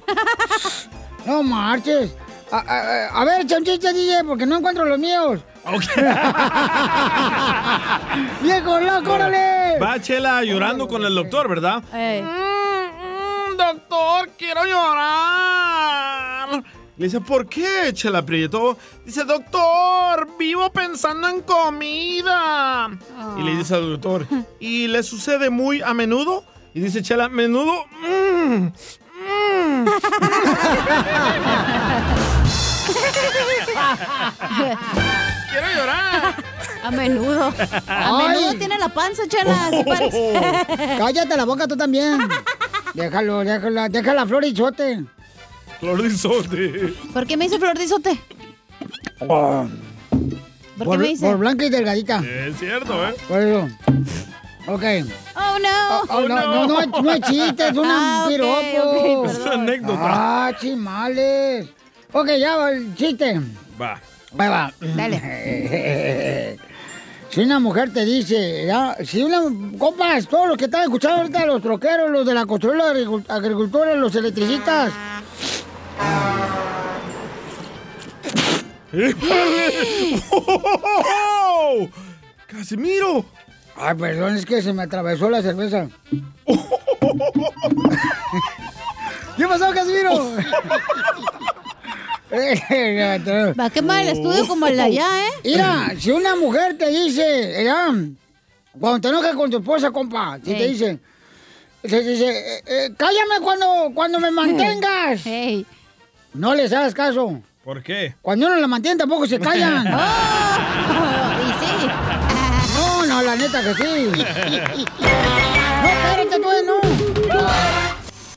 [SPEAKER 1] no marches. A, a- a ver, echa un chiste, DJ, porque no encuentro los míos. ¡Viejo loco, órale!
[SPEAKER 2] Va Chela llorando con el doctor, ¿verdad? Mm, doctor, quiero llorar. Le dice, ¿por qué, Chela Prieto? Dice, doctor, vivo pensando en comida. Y le dice al doctor, ¿y le sucede muy a menudo? Y dice Chela, menudo. mm, mm". quiero llorar.
[SPEAKER 3] A menudo. A
[SPEAKER 1] Ay.
[SPEAKER 3] menudo tiene la panza, chela. parece.
[SPEAKER 1] Cállate la boca tú también. Déjalo, déjalo, déjala flor y chote.
[SPEAKER 2] Flor de isote.
[SPEAKER 3] ¿Por qué me hizo flor de isote?
[SPEAKER 1] ¿Por,
[SPEAKER 3] qué me dice?
[SPEAKER 1] por blanca y delgadita.
[SPEAKER 2] Es cierto, ¿eh?
[SPEAKER 1] Por eso. Ok.
[SPEAKER 3] Oh, no.
[SPEAKER 1] Oh, no, no, no, es- no es chiste, es un
[SPEAKER 3] Ah,
[SPEAKER 1] piropo.
[SPEAKER 2] Es una anécdota.
[SPEAKER 1] Ah, chimales. Ok, ya va el chiste.
[SPEAKER 2] Va.
[SPEAKER 1] Va, va.
[SPEAKER 3] Dale.
[SPEAKER 1] Si una mujer te dice, ya, si una, compas, todos los que están escuchando ahorita, los troqueros, los de la construcción, los agricul- agricultores, los electricistas.
[SPEAKER 2] ¡Oh! ¡Casimiro!
[SPEAKER 1] Ay, perdón, es que se me atravesó la cerveza. ¿Qué pasó, Casimiro?
[SPEAKER 3] Va a quemar el estudio como el de allá, ¿eh?
[SPEAKER 1] Mira, si una mujer te dice, ya, cuando te enojas con tu esposa, compa, si te
[SPEAKER 3] Ey.
[SPEAKER 1] dice, te dice, eh, eh, cállame cuando, cuando me mantengas. No les hagas caso.
[SPEAKER 2] ¿Por qué?
[SPEAKER 1] Cuando uno la mantiene tampoco se callan.
[SPEAKER 3] y sí.
[SPEAKER 1] No, no, la neta que sí. No, espérate, tú no.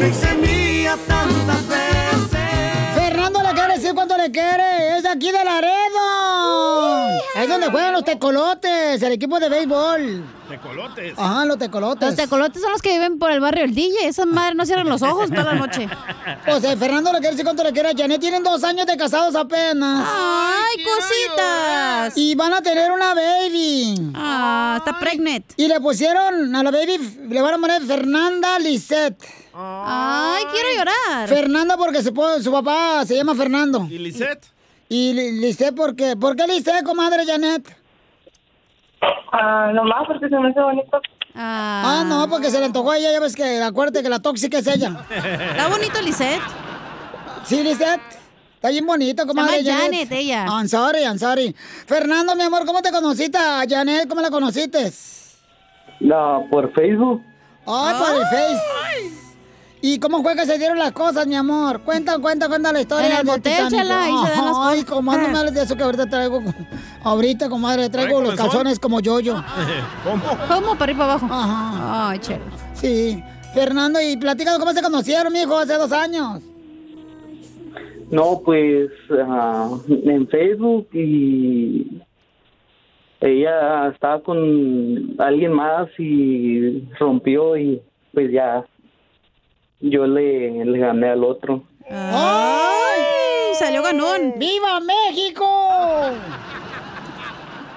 [SPEAKER 18] mía tantas veces.
[SPEAKER 1] Fernando le quiere decir cuánto le quiere. Es de aquí de Laredo. Donde juegan los tecolotes, el equipo de béisbol.
[SPEAKER 2] Tecolotes.
[SPEAKER 1] Ajá, los tecolotes.
[SPEAKER 3] Los tecolotes son los que viven por el barrio El DJ. Esas madres no cierran los ojos toda la noche.
[SPEAKER 1] Pues eh, Fernando le quiere decir cuánto le quiere a Janet. Tienen dos años de casados apenas.
[SPEAKER 3] ¡Ay, cositas!
[SPEAKER 1] Y van a tener una baby.
[SPEAKER 3] Ah, está pregnant.
[SPEAKER 1] Y le pusieron a la baby, le van a poner Fernanda Lisette.
[SPEAKER 3] Ay, quiero llorar.
[SPEAKER 1] Fernanda porque su, su papá se llama Fernando.
[SPEAKER 2] ¿Y Lisette?
[SPEAKER 1] Y Li- Lisette porque... ¿Por qué Lisette, comadre Janet?
[SPEAKER 7] Ah, nomás porque se me hace bonito.
[SPEAKER 1] Ah, no, porque se le antojó a ella. Ya ves que acuérdate que la tóxica es ella.
[SPEAKER 3] Está bonito, Lisette.
[SPEAKER 1] Sí, Lisette. Está bien bonito, comadre
[SPEAKER 3] llama
[SPEAKER 1] Janet.
[SPEAKER 3] Janet, ella.
[SPEAKER 1] I'm sorry, I'm sorry. Fernando, mi amor, ¿cómo te conociste a Janet? ¿Cómo la conociste?
[SPEAKER 24] No, por Facebook.
[SPEAKER 1] Ay, por el Face. ¿Y cómo fue que se dieron las cosas, mi amor? Cuenta, cuenta, cuenta la historia.
[SPEAKER 3] En el motel, chela, ahí se dan las
[SPEAKER 1] Ay, comadre, no me hables de eso que ahorita traigo. Ahorita, comadre, traigo
[SPEAKER 2] ¿Trae
[SPEAKER 1] los calzones como yo-yo.
[SPEAKER 2] ¿Cómo?
[SPEAKER 3] ¿Cómo? Para arriba abajo.
[SPEAKER 1] Ajá.
[SPEAKER 3] Ay, chela.
[SPEAKER 1] Sí. Fernando, y platícanos cómo se conocieron, mijo, hace dos años.
[SPEAKER 24] No, pues ah, en Facebook y ella estaba con alguien más y rompió y pues ya yo le, le gané al otro.
[SPEAKER 1] ¡Ay!
[SPEAKER 3] Salió ganón.
[SPEAKER 1] ¡Viva México!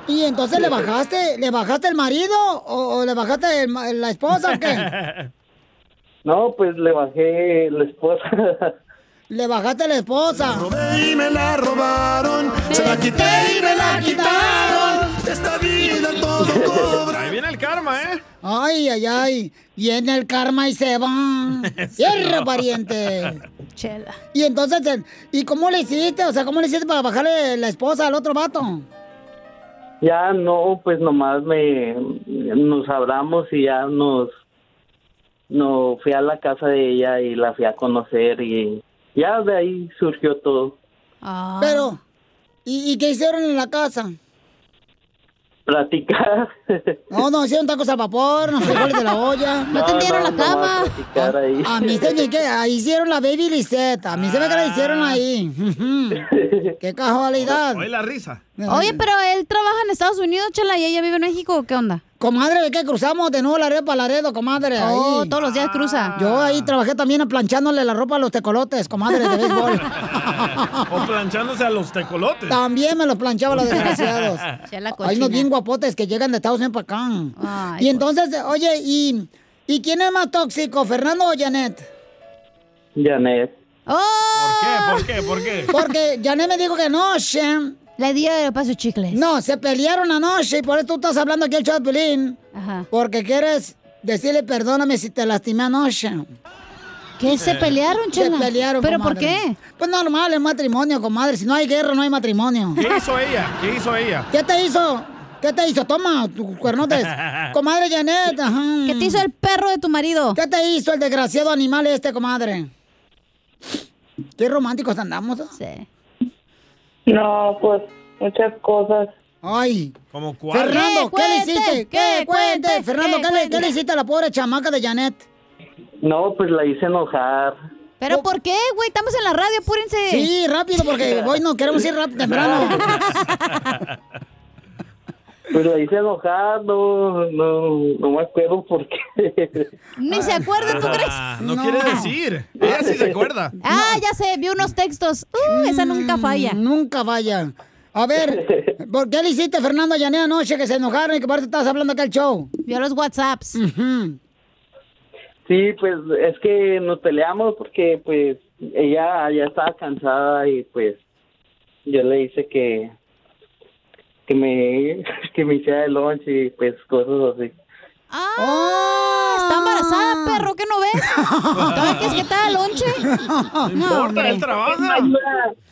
[SPEAKER 1] ¿Y entonces le bajaste, le bajaste el marido o, o le bajaste el la esposa o qué?
[SPEAKER 24] No, pues le bajé la esposa.
[SPEAKER 1] Le bajaste la esposa.
[SPEAKER 18] Y me la robaron, se la quité y me la quitaron. Esta vida todo cobra.
[SPEAKER 2] Karma, ¿eh?
[SPEAKER 1] Ay, ay, ay. Viene el karma y se va. Cierra, pariente.
[SPEAKER 3] Chela.
[SPEAKER 1] Y entonces, eh, ¿y cómo le hiciste? O sea, ¿cómo le hiciste para bajarle la esposa al otro vato?
[SPEAKER 24] Ya no, pues nomás me nos hablamos y ya nos no fui a la casa de ella y la fui a conocer y ya de ahí surgió todo.
[SPEAKER 3] Ah.
[SPEAKER 1] Pero, ¿y, y qué hicieron en la casa?
[SPEAKER 24] Platicar.
[SPEAKER 1] No, no, hicieron tacos al vapor, no frijoles de la olla.
[SPEAKER 24] No, tendieron la nomás cama. platicar ahí.
[SPEAKER 1] A mí se me que ahí hicieron la baby Lisette. A mí se me que la hicieron ahí. Qué casualidad.
[SPEAKER 2] Oye la risa.
[SPEAKER 3] Oye, pero él trabaja en Estados Unidos, chela, y ella vive en México. ¿o ¿Qué onda?
[SPEAKER 1] Comadre, ¿de qué cruzamos de nuevo Laredo para Laredo, comadre?
[SPEAKER 3] Oh,
[SPEAKER 1] ahí.
[SPEAKER 3] todos los días cruza.
[SPEAKER 1] Yo ahí trabajé también planchándole la ropa a los tecolotes, comadre, de béisbol.
[SPEAKER 2] O planchándose a los tecolotes.
[SPEAKER 1] También me los planchaba los desgraciados. Hay unos bien guapotes que llegan de Estados Para acá.
[SPEAKER 3] Ay,
[SPEAKER 1] y entonces, oye, ¿y, ¿y quién es más tóxico, Fernando o Janet?
[SPEAKER 24] Janet.
[SPEAKER 3] ¡Oh!
[SPEAKER 2] ¿Por qué? ¿Por qué? ¿Por qué?
[SPEAKER 1] Porque Janet me dijo que anoche...
[SPEAKER 3] Le dio paso chicles.
[SPEAKER 1] No, se pelearon anoche y por eso tú estás hablando aquí el Pelín.
[SPEAKER 3] Ajá.
[SPEAKER 1] Porque quieres decirle perdóname si te lastimé anoche.
[SPEAKER 3] ¿Qué? ¿Se pelearon,
[SPEAKER 1] Se
[SPEAKER 3] chela?
[SPEAKER 1] pelearon,
[SPEAKER 3] ¿Pero por qué?
[SPEAKER 1] Pues normal, es matrimonio, comadre. Si no hay guerra, no hay matrimonio.
[SPEAKER 2] ¿Qué hizo ella? ¿Qué hizo ella?
[SPEAKER 1] ¿Qué te hizo? ¿Qué te hizo? Toma, tus cuernotes. Comadre Janet, ajá.
[SPEAKER 3] ¿Qué te hizo el perro de tu marido?
[SPEAKER 1] ¿Qué te hizo el desgraciado animal este, comadre? Qué románticos andamos. ¿eh?
[SPEAKER 3] Sí.
[SPEAKER 7] No, pues muchas cosas.
[SPEAKER 1] Ay.
[SPEAKER 2] ¿Cómo cuál?
[SPEAKER 1] Fernando, ¿qué, le hiciste? ¿Qué,
[SPEAKER 3] ¿Qué
[SPEAKER 1] cuente?
[SPEAKER 3] cuente?
[SPEAKER 1] Fernando,
[SPEAKER 3] ¿Qué
[SPEAKER 1] ¿qué, le, qué le hiciste a la pobre chamaca de Janet?
[SPEAKER 24] No, pues la hice enojar.
[SPEAKER 3] ¿Pero por qué, güey? Estamos en la radio, apúrense.
[SPEAKER 1] Sí, rápido, porque hoy no queremos ir rápido temprano.
[SPEAKER 24] Pues la hice enojar, no, no, no me acuerdo por qué.
[SPEAKER 3] Ni se acuerda, ¿tú crees?
[SPEAKER 2] Ah, no, quiere decir. Ella sí se acuerda.
[SPEAKER 3] Ah, ya sé, vi unos textos. Uh, esa nunca falla.
[SPEAKER 1] Nunca falla. A ver, ¿por qué le hiciste, Fernando, Janet anoche que se enojaron y que aparte estabas hablando acá el show?
[SPEAKER 3] Vio los WhatsApps.
[SPEAKER 24] Sí, pues es que nos peleamos porque pues ella ya estaba cansada y pues yo le hice que que me que me hiciera el lunch y pues cosas así.
[SPEAKER 3] Ah, está embarazada, perro, ¿qué no ves? ¿Todavía quieres que te haga lonche?
[SPEAKER 2] No importa, él trabaja.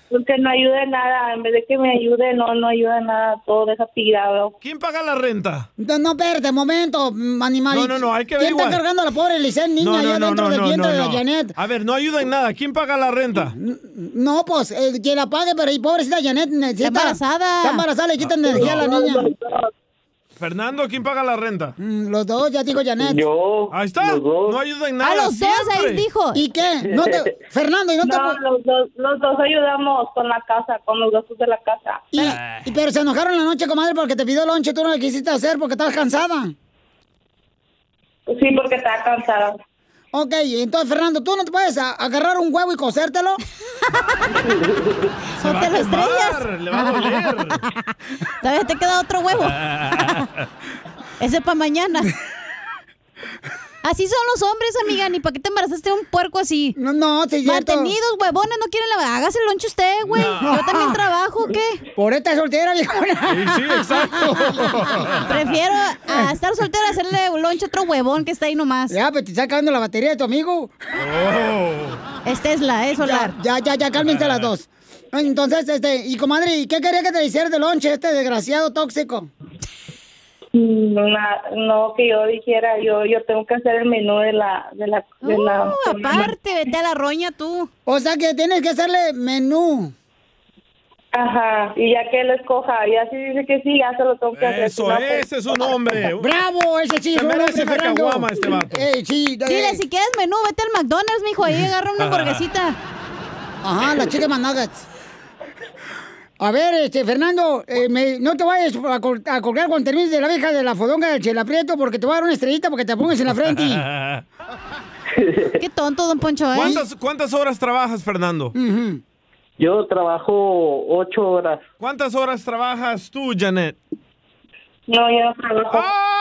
[SPEAKER 7] Porque no ayuda en nada. En vez de que me ayude, no, no ayuda en nada. Todo deja tirado.
[SPEAKER 2] ¿Quién paga la renta?
[SPEAKER 1] No, no, espérate, momento, mm, animal.
[SPEAKER 2] No, no, no, hay que
[SPEAKER 1] ¿Quién está cargando a la pobre Licen, niña,
[SPEAKER 2] No, no,
[SPEAKER 1] allá
[SPEAKER 2] no,
[SPEAKER 1] dentro
[SPEAKER 2] no,
[SPEAKER 1] del
[SPEAKER 2] no,
[SPEAKER 1] vientre
[SPEAKER 2] no,
[SPEAKER 1] de la. Janet?
[SPEAKER 2] A ver, no ayuda en nada. ¿Quién paga la renta?
[SPEAKER 1] No, pues, eh, quien la pague, pero y pobrecita Janet necesita...
[SPEAKER 3] embarazada.
[SPEAKER 1] Está embarazada, le quitan energía a la niña.
[SPEAKER 2] Fernando, ¿quién paga la renta?
[SPEAKER 1] Mm, Los dos, ya dijo Janet.
[SPEAKER 16] Yo.
[SPEAKER 2] Ahí está. No ayuda en nada.
[SPEAKER 1] A los dos, ahí dijo. ¿Y qué? No te... Fernando, ¿y no te...
[SPEAKER 7] No, los dos, los dos ayudamos con la casa, con los gastos de la casa.
[SPEAKER 1] Y, y pero se enojaron la noche, comadre, porque te pidió lonche, tú no lo quisiste hacer porque estabas cansada.
[SPEAKER 7] Sí, porque estaba cansada.
[SPEAKER 1] Ok, entonces, Fernando, ¿tú no te puedes a- agarrar un huevo y cosértelo?
[SPEAKER 3] Se te lo estrellas.
[SPEAKER 2] le va a doler.
[SPEAKER 3] Todavía te queda otro huevo. Ese para mañana. Así son los hombres, amiga. Ni para qué te embarazaste un puerco así.
[SPEAKER 1] No, no, cierto.
[SPEAKER 3] Mantenidos, huevones, no quieren la. Hágase el lonche usted, güey.
[SPEAKER 1] No.
[SPEAKER 3] Yo también trabajo, ¿qué?
[SPEAKER 1] Por esta soltera, viejona.
[SPEAKER 2] Sí, sí, exacto.
[SPEAKER 3] Prefiero a estar soltera a hacerle un lonche a otro huevón que está ahí nomás.
[SPEAKER 1] Ya, pues te está acabando la batería de tu amigo.
[SPEAKER 3] Es Tesla, es solar.
[SPEAKER 1] Ya, ya, ya, cálmense las dos. Entonces, este, y comadre, ¿y qué quería que te hiciera de lonche este desgraciado tóxico?
[SPEAKER 7] Na- no que yo dijera, yo yo tengo que hacer el menú de la de la de la
[SPEAKER 3] Uh, aparte, vete a la roña tú.
[SPEAKER 1] O sea que tienes que hacerle menú.
[SPEAKER 7] Ajá, y ya que él escoja, ya si dice que sí, ya se lo tengo que hacer.
[SPEAKER 2] Eso,
[SPEAKER 7] no, pues-
[SPEAKER 2] ese es un hombre.
[SPEAKER 1] ¡Bravo! Ese sí
[SPEAKER 2] Se merece caguama este vato.
[SPEAKER 1] Eh, sí,
[SPEAKER 3] Dile, si quieres menú, vete al McDonald's, mijo. Ahí agarra una hamburguesita.
[SPEAKER 1] Ajá, la chica nuggets. A ver, este, Fernando, eh, me- no te vayas a, col- a colgar con terminos de la vieja de la fodonga del Chela Prieto porque te voy a dar una estrellita porque te pongas en la frente.
[SPEAKER 3] Qué tonto, don Poncho, ¿eh?
[SPEAKER 2] ¿Cuántas, ¿Cuántas horas trabajas, Fernando?
[SPEAKER 24] Yo trabajo ocho horas.
[SPEAKER 2] ¿Cuántas horas trabajas tú, Janet?
[SPEAKER 7] No, yo trabajo.
[SPEAKER 2] ¡Ahí está el menú!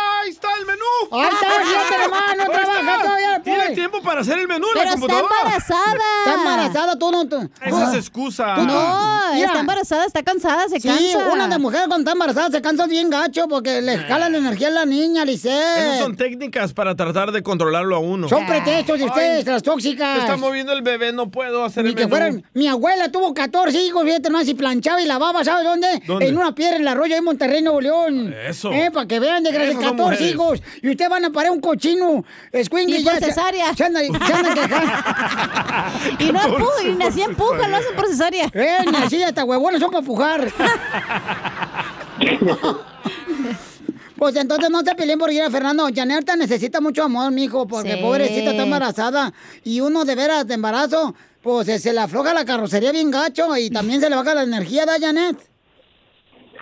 [SPEAKER 1] ¡Ahí está, fíjate nomás, no trabaja todavía,
[SPEAKER 2] Tiene
[SPEAKER 1] pues.
[SPEAKER 2] tiempo para hacer el menú en
[SPEAKER 3] Pero
[SPEAKER 2] la
[SPEAKER 3] está embarazada.
[SPEAKER 1] Está embarazada, tú no. tú-
[SPEAKER 2] Esa es
[SPEAKER 1] Ah.
[SPEAKER 2] excusa.
[SPEAKER 1] Tú
[SPEAKER 3] No,
[SPEAKER 1] Mira.
[SPEAKER 3] está embarazada, está cansada, se
[SPEAKER 1] Sí,
[SPEAKER 3] cansa.
[SPEAKER 1] una de mujer cuando está embarazada se cansa bien gacho porque le jala la energía a la niña, Lice.
[SPEAKER 2] Esas son técnicas para tratar de controlarlo a uno.
[SPEAKER 1] Son pretextos de ustedes, las
[SPEAKER 2] Se
[SPEAKER 1] tóxicas.
[SPEAKER 2] está moviendo el bebé, no puedo hacer
[SPEAKER 1] Ni
[SPEAKER 2] el
[SPEAKER 1] que
[SPEAKER 2] menú.
[SPEAKER 1] fueran. Mi abuela tuvo 14 hijos, fíjate nomás, y planchaba y lavaba, ¿sabes dónde?
[SPEAKER 2] ¿Dónde?
[SPEAKER 1] En una piedra en el arroyo de Monterrey, Nuevo León.
[SPEAKER 2] Eso.
[SPEAKER 1] Eh, para que vean, de gracia,
[SPEAKER 2] Esas son
[SPEAKER 1] 14
[SPEAKER 2] mujeres.
[SPEAKER 1] hijos. Y ustedes van a parar un cochino, escuincle.
[SPEAKER 3] Y por cesárea.
[SPEAKER 1] Se andan, se andan quejando.
[SPEAKER 3] Y no empuja, y ni así empuja, lo hacen por cesárea.
[SPEAKER 1] Eh, ni así, hasta huevones son para empujar. Pues entonces no te peleen por ir a Fernando. Janerta necesita mucho amor, mijo, porque
[SPEAKER 3] Sí.
[SPEAKER 1] pobrecita está embarazada. Y uno de veras de embarazo, pues se, se le afloja la carrocería bien gacho y también se le baja la energía, ¿da, Janet?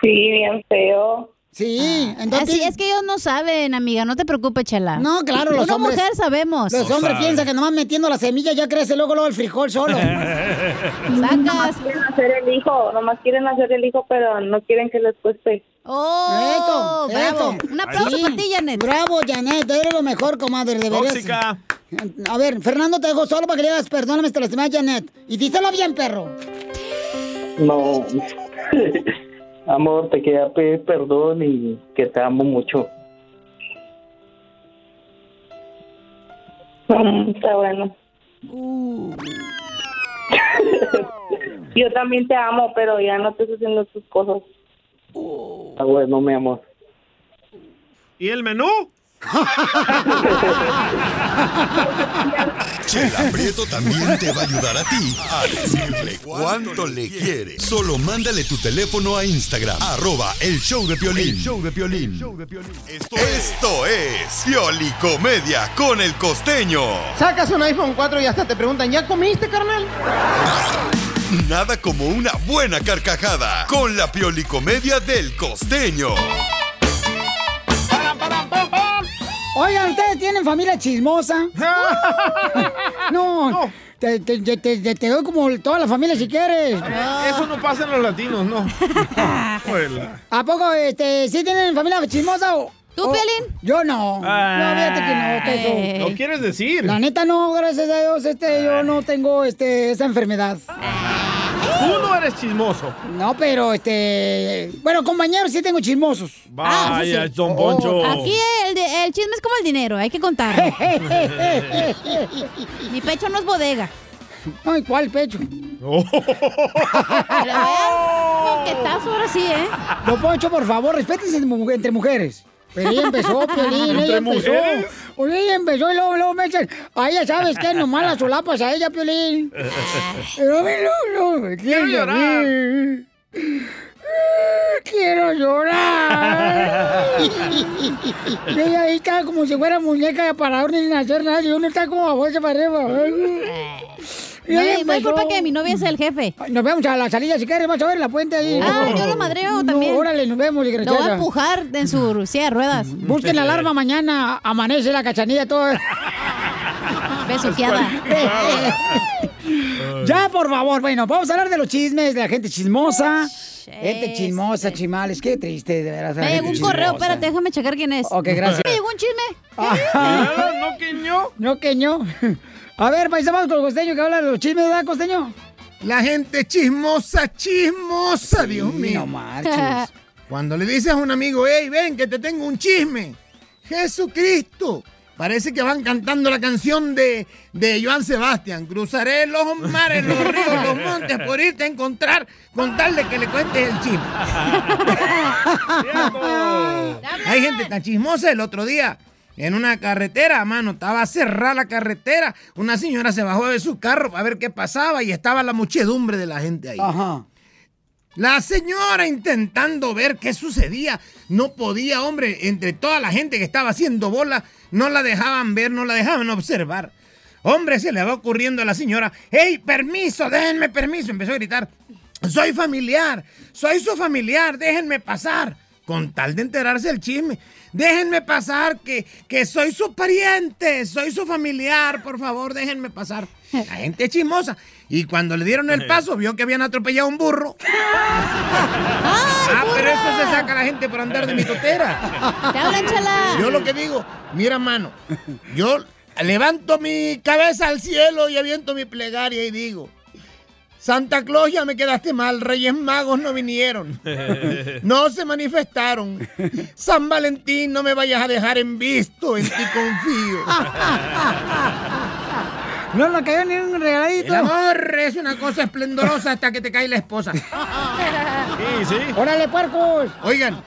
[SPEAKER 7] Sí, bien feo.
[SPEAKER 1] Sí, entonces...
[SPEAKER 3] Así es que ellos no saben, amiga, no te preocupes, chela.
[SPEAKER 1] No, claro, los
[SPEAKER 3] Una
[SPEAKER 1] hombres...
[SPEAKER 3] mujer sabemos.
[SPEAKER 1] Los hombres piensan que nomás metiendo la semilla ya crece luego luego el frijol solo.
[SPEAKER 7] Nomás quieren hacer el hijo, nomás quieren hacer el hijo, pero no quieren que les cueste.
[SPEAKER 3] ¡Oh!
[SPEAKER 1] Eso,
[SPEAKER 3] bravo.
[SPEAKER 1] eso.
[SPEAKER 3] Un aplauso
[SPEAKER 1] Sí.
[SPEAKER 3] para ti, Janet.
[SPEAKER 1] Bravo, Janet, eres lo mejor, comadre, de veras.
[SPEAKER 2] Tóxica.
[SPEAKER 1] A ver, Fernando, te dejo solo para que le digas, perdóname, te lastimé a Janet. Y díselo bien, perro.
[SPEAKER 24] No. Amor, te quería pedir perdón y que te amo mucho.
[SPEAKER 7] Mm, Está bueno. Yo también te amo, pero ya no te estoy haciendo tus cosas.
[SPEAKER 24] Ah, bueno, mi amor.
[SPEAKER 2] ¿Y el menú?
[SPEAKER 4] Chela Prieto también te va a ayudar a ti a decirle cuánto le quiere. Solo mándale tu teléfono a Instagram, arroba el show de Piolín. El show de Piolín. Esto, esto es Piolicomedia con el costeño.
[SPEAKER 13] Sacas un iPhone 4 y hasta te preguntan, ¿ya comiste, carnal?
[SPEAKER 4] Nada como una buena carcajada con la Piolicomedia del costeño.
[SPEAKER 1] Oigan, ¿ustedes tienen familia chismosa? no, Te, te- te- te- te doy como toda la familia si quieres.
[SPEAKER 2] Eso no pasa en los latinos, no.
[SPEAKER 1] ¿A poco este, sí tienen familia chismosa o...?
[SPEAKER 3] ¿Tú,
[SPEAKER 1] o-
[SPEAKER 3] Piolín?
[SPEAKER 1] Yo no. No, fíjate que no, que eso.
[SPEAKER 2] ¿Lo quieres decir?
[SPEAKER 1] La neta no, gracias a Dios, este, yo no tengo este, esa enfermedad.
[SPEAKER 2] Tú no eres chismoso.
[SPEAKER 1] No, pero este. Bueno, compañeros sí tengo chismosos.
[SPEAKER 2] Vaya,
[SPEAKER 1] Ah, sí, sí.
[SPEAKER 2] don Poncho.
[SPEAKER 3] Aquí el, chisme es como el dinero, hay que contarlo. Mi pecho no es bodega.
[SPEAKER 1] Ay, ¿cuál pecho?
[SPEAKER 3] Moquetazo ahora sí, ¿eh?
[SPEAKER 1] Don Poncho, por favor, respétense entre mujeres. Pero ella empezó, Piolín,
[SPEAKER 2] ¿Entre
[SPEAKER 1] ella empezó. Oye, ella empezó y luego, luego me echan. A ella, ¿sabes qué? Nomás las solapas a ella, Piolín. Pero a mí no, no, quiero
[SPEAKER 2] llorar.
[SPEAKER 1] Quiero llorar. Y ella ahí está como si fuera muñeca para dormir sin hacer nada. Y uno está como a bolsa para arriba. Y
[SPEAKER 3] No, no hay
[SPEAKER 1] empezó.
[SPEAKER 3] culpa que mi novia es el jefe.
[SPEAKER 1] Nos vemos a la salida si quieres, vas a ver la puente ahí.
[SPEAKER 3] Ah, yo lo madreo también.
[SPEAKER 1] No, órale, nos vemos,
[SPEAKER 3] Lo voy
[SPEAKER 1] desgraciada.
[SPEAKER 3] a empujar en su silla de ruedas.
[SPEAKER 1] Busquen la alarma mañana, amanece la cachanilla toda.
[SPEAKER 3] Besuqueada.
[SPEAKER 1] Ya, por favor, bueno, vamos a hablar de los chismes, de la gente chismosa. Gente chismosa, chimales, qué triste, de la
[SPEAKER 3] Me llegó un correo, espérate, déjame checar quién es.
[SPEAKER 1] Ok, gracias.
[SPEAKER 3] Me llegó un chisme.
[SPEAKER 2] ¿No que no?
[SPEAKER 1] No que no. A ver, paisano, vamos con el costeño que habla de los chismes, ¿verdad, costeño?
[SPEAKER 13] La gente chismosa, chismosa, Dios mío.
[SPEAKER 1] no marches.
[SPEAKER 13] Cuando le dices a un amigo, hey, ven, que te tengo un chisme. Jesucristo. Parece que van cantando la canción de, de Joan Sebastián. Cruzaré los mares, los ríos, los montes por irte a encontrar con tal de que le cuentes el chisme. Hay gente tan chismosa el otro día. En una carretera, mano, estaba cerrada la carretera. Una señora se bajó de su carro para ver qué pasaba y estaba la muchedumbre de la gente ahí.
[SPEAKER 1] Ajá.
[SPEAKER 13] La señora intentando ver qué sucedía. No podía, hombre, entre toda la gente que estaba haciendo bola, no la dejaban ver, no la dejaban observar. Hombre, se le va ocurriendo a la señora, ¡Hey, permiso, déjenme permiso! Empezó a gritar, soy familiar, soy su familiar, déjenme pasar. Con tal de enterarse del chisme. Déjenme pasar, que, que soy su pariente, soy su familiar, por favor, déjenme pasar. La gente es chismosa. Y cuando le dieron el paso, vio que habían atropellado un burro. Ah, pero eso se saca la gente por andar de mitotera.
[SPEAKER 3] Te hablan, chala.
[SPEAKER 13] Yo lo que digo, mira, mano, yo levanto mi cabeza al cielo y aviento mi plegaria y digo, Santa Claus ya me quedaste mal, Reyes Magos no vinieron, no se manifestaron. San Valentín, no me vayas a dejar en visto, en ti confío.
[SPEAKER 1] No nos cayó ni un regaladito.
[SPEAKER 13] El amor es una cosa esplendorosa hasta que te cae la esposa.
[SPEAKER 2] Sí, sí.
[SPEAKER 1] ¡Órale, puercos!
[SPEAKER 13] Oigan,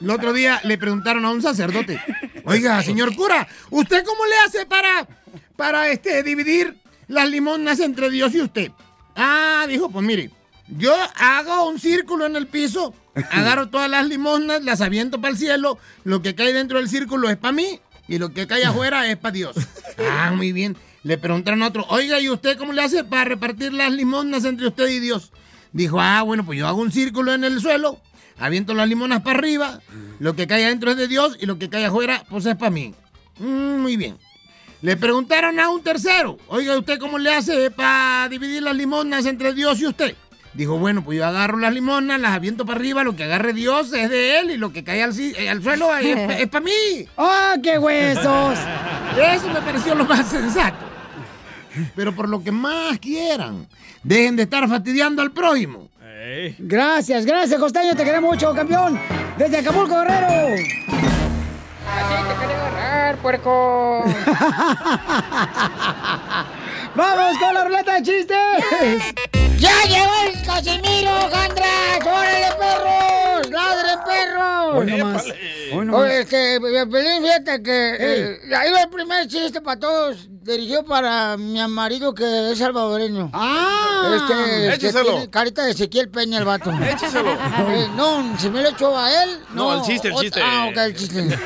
[SPEAKER 13] el otro día le preguntaron a un sacerdote, oiga, señor cura, ¿usted cómo le hace para, para este, dividir las limonas entre Dios y usted? Ah, dijo, pues mire, yo hago un círculo en el piso, agarro todas las limonas, las aviento para el cielo, lo que cae dentro del círculo es para mí y lo que cae afuera es para Dios. Ah, muy bien. Le preguntaron a otro, oiga, ¿y usted cómo le hace para repartir las limonas entre usted y Dios? Dijo, ah, bueno, pues yo hago un círculo en el suelo, aviento las limonas para arriba, lo que cae adentro es de Dios y lo que cae afuera, pues es para mí. Mm, muy bien. Le preguntaron a un tercero, oiga, ¿usted cómo le hace para dividir las limonas entre Dios y usted? Dijo, bueno, pues yo agarro las limonas, las aviento para arriba, lo que agarre Dios es de él y lo que cae al, eh, al suelo es, para mí.
[SPEAKER 1] ¡Ah, qué huesos!
[SPEAKER 13] Eso me pareció lo más sensato. Pero por lo que más quieran, dejen de estar fastidiando al prójimo.
[SPEAKER 1] Gracias, gracias, costeño, te queremos mucho, campeón. Desde Acapulco, Guerrero.
[SPEAKER 23] Así te quería agarrar, puerco.
[SPEAKER 1] ¡Vamos con la ruleta de chistes!
[SPEAKER 23] ¡Ya llegó el Casimiro, Jandras! ¡Órale, perros! ¡Ladren, perros!
[SPEAKER 1] Hoy no más. Hoy no más.
[SPEAKER 23] Oye, este, Pelín, fíjate que eh, ahí va el primer chiste para todos, dirigido para mi marido que es salvadoreño.
[SPEAKER 1] ¡Ah!
[SPEAKER 23] Este, este
[SPEAKER 2] Écheselo.
[SPEAKER 23] carita de Ezequiel Peña el vato.
[SPEAKER 2] Écheselo.
[SPEAKER 23] Eh, no, si me lo echo a él.
[SPEAKER 2] No, el chiste, el chiste.
[SPEAKER 23] Ah, ok, el chiste.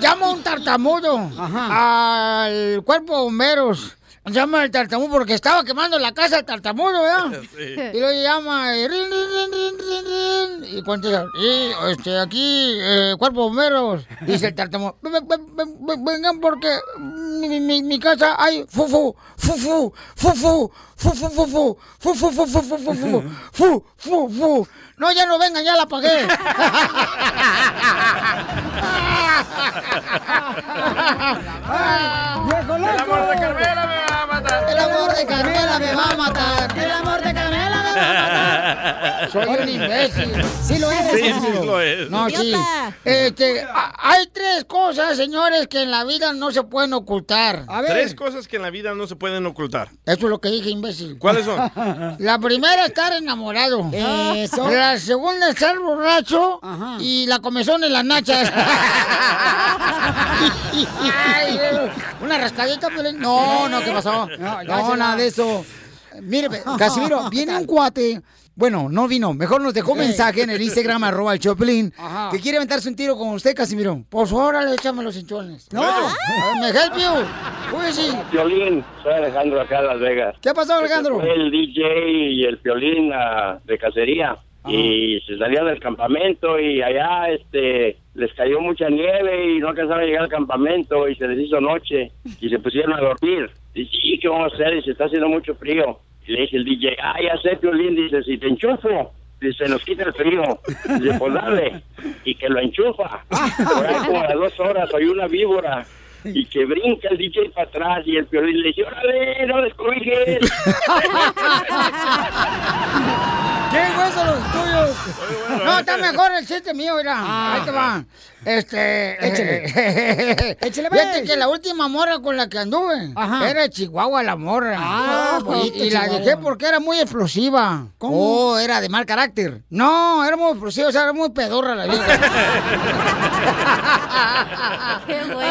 [SPEAKER 23] Llama a un tartamudo al cuerpo de bomberos. Llama al tartamudo porque estaba quemando la casa el tartamudo, ¿verdad?
[SPEAKER 2] Sí.
[SPEAKER 23] Y lo llama y, rin, rin, rin, rin, rin, rin, y contesta, y este, aquí, eh, cuerpo bomberos, dice el tartamudo, "Ven- ven- ven- ven- vengan porque mi, mi, mi casa hay fufu, fufu, fufu, fufu, fufu, fufu, fufu, fufu, fufu, fu, fu, fu. No, ya no vengan, ya la pagué.
[SPEAKER 1] ¡Viejo loco!
[SPEAKER 2] El amor de Carmela me va a matar.
[SPEAKER 23] El amor de Carmela me va a matar. El amor de Carmela Soy un imbécil.
[SPEAKER 1] Sí lo eres,
[SPEAKER 2] Sí, sí lo es.
[SPEAKER 23] No, sí. Este, hay tres cosas, señores, que en la vida no se pueden ocultar.
[SPEAKER 1] A ver.
[SPEAKER 2] Tres cosas que en la vida no se pueden ocultar.
[SPEAKER 23] Eso es lo que dije, imbécil.
[SPEAKER 2] ¿Cuáles son?
[SPEAKER 23] La primera, estar enamorado.
[SPEAKER 1] Eso.
[SPEAKER 23] La segunda, estar borracho.
[SPEAKER 1] Ajá.
[SPEAKER 23] Y la comezón en las nachas. Ay, una rascadita, pero... No, no, ¿qué pasó?
[SPEAKER 1] No, no, nada de eso.
[SPEAKER 25] Mire, Casimiro, viene un cuate. Bueno, no vino. Mejor nos dejó mensaje en el Instagram, arroba el Choplin,
[SPEAKER 1] Ajá.
[SPEAKER 25] que quiere aventarse un tiro con usted, Casimiro. Pues órale, échame los hinchones. No, me help you. Uy, sí.
[SPEAKER 13] Piolín, soy Alejandro acá de Las Vegas.
[SPEAKER 25] ¿Qué pasó, Alejandro?
[SPEAKER 13] Fue el DJ y el Piolín ah, de cacería. Y se salían del campamento y allá este les cayó mucha nieve y no alcanzaron a llegar al campamento y se les hizo noche y se pusieron a dormir. Dice, sí, ¿qué vamos a hacer? Dice, está haciendo mucho frío. Y le dice el DJ, ah, ya sé, Piolín, dice, si te enchufo, dice, nos quita el frío. Dice, pues dale. Y que lo enchufa. Por ahí como a las dos horas hay una víbora y que brinca el DJ para atrás y el Piolín le dice, órale, no descuides.
[SPEAKER 25] ¿Qué hueso los tuyos? No, está mejor el chiste mío, mira. Ahí te va. Este.
[SPEAKER 1] Échale. Échale,
[SPEAKER 25] Fíjate
[SPEAKER 1] pues.
[SPEAKER 25] que la última morra con la que anduve
[SPEAKER 1] Ajá.
[SPEAKER 25] era de Chihuahua la morra.
[SPEAKER 1] Ah,
[SPEAKER 25] y,
[SPEAKER 1] bonito,
[SPEAKER 25] y la dejé porque era muy explosiva.
[SPEAKER 1] ¿Cómo?
[SPEAKER 25] Oh, era de mal carácter. No, era muy explosiva, o sea, era muy pedorra la vida.
[SPEAKER 3] ¡Qué güey!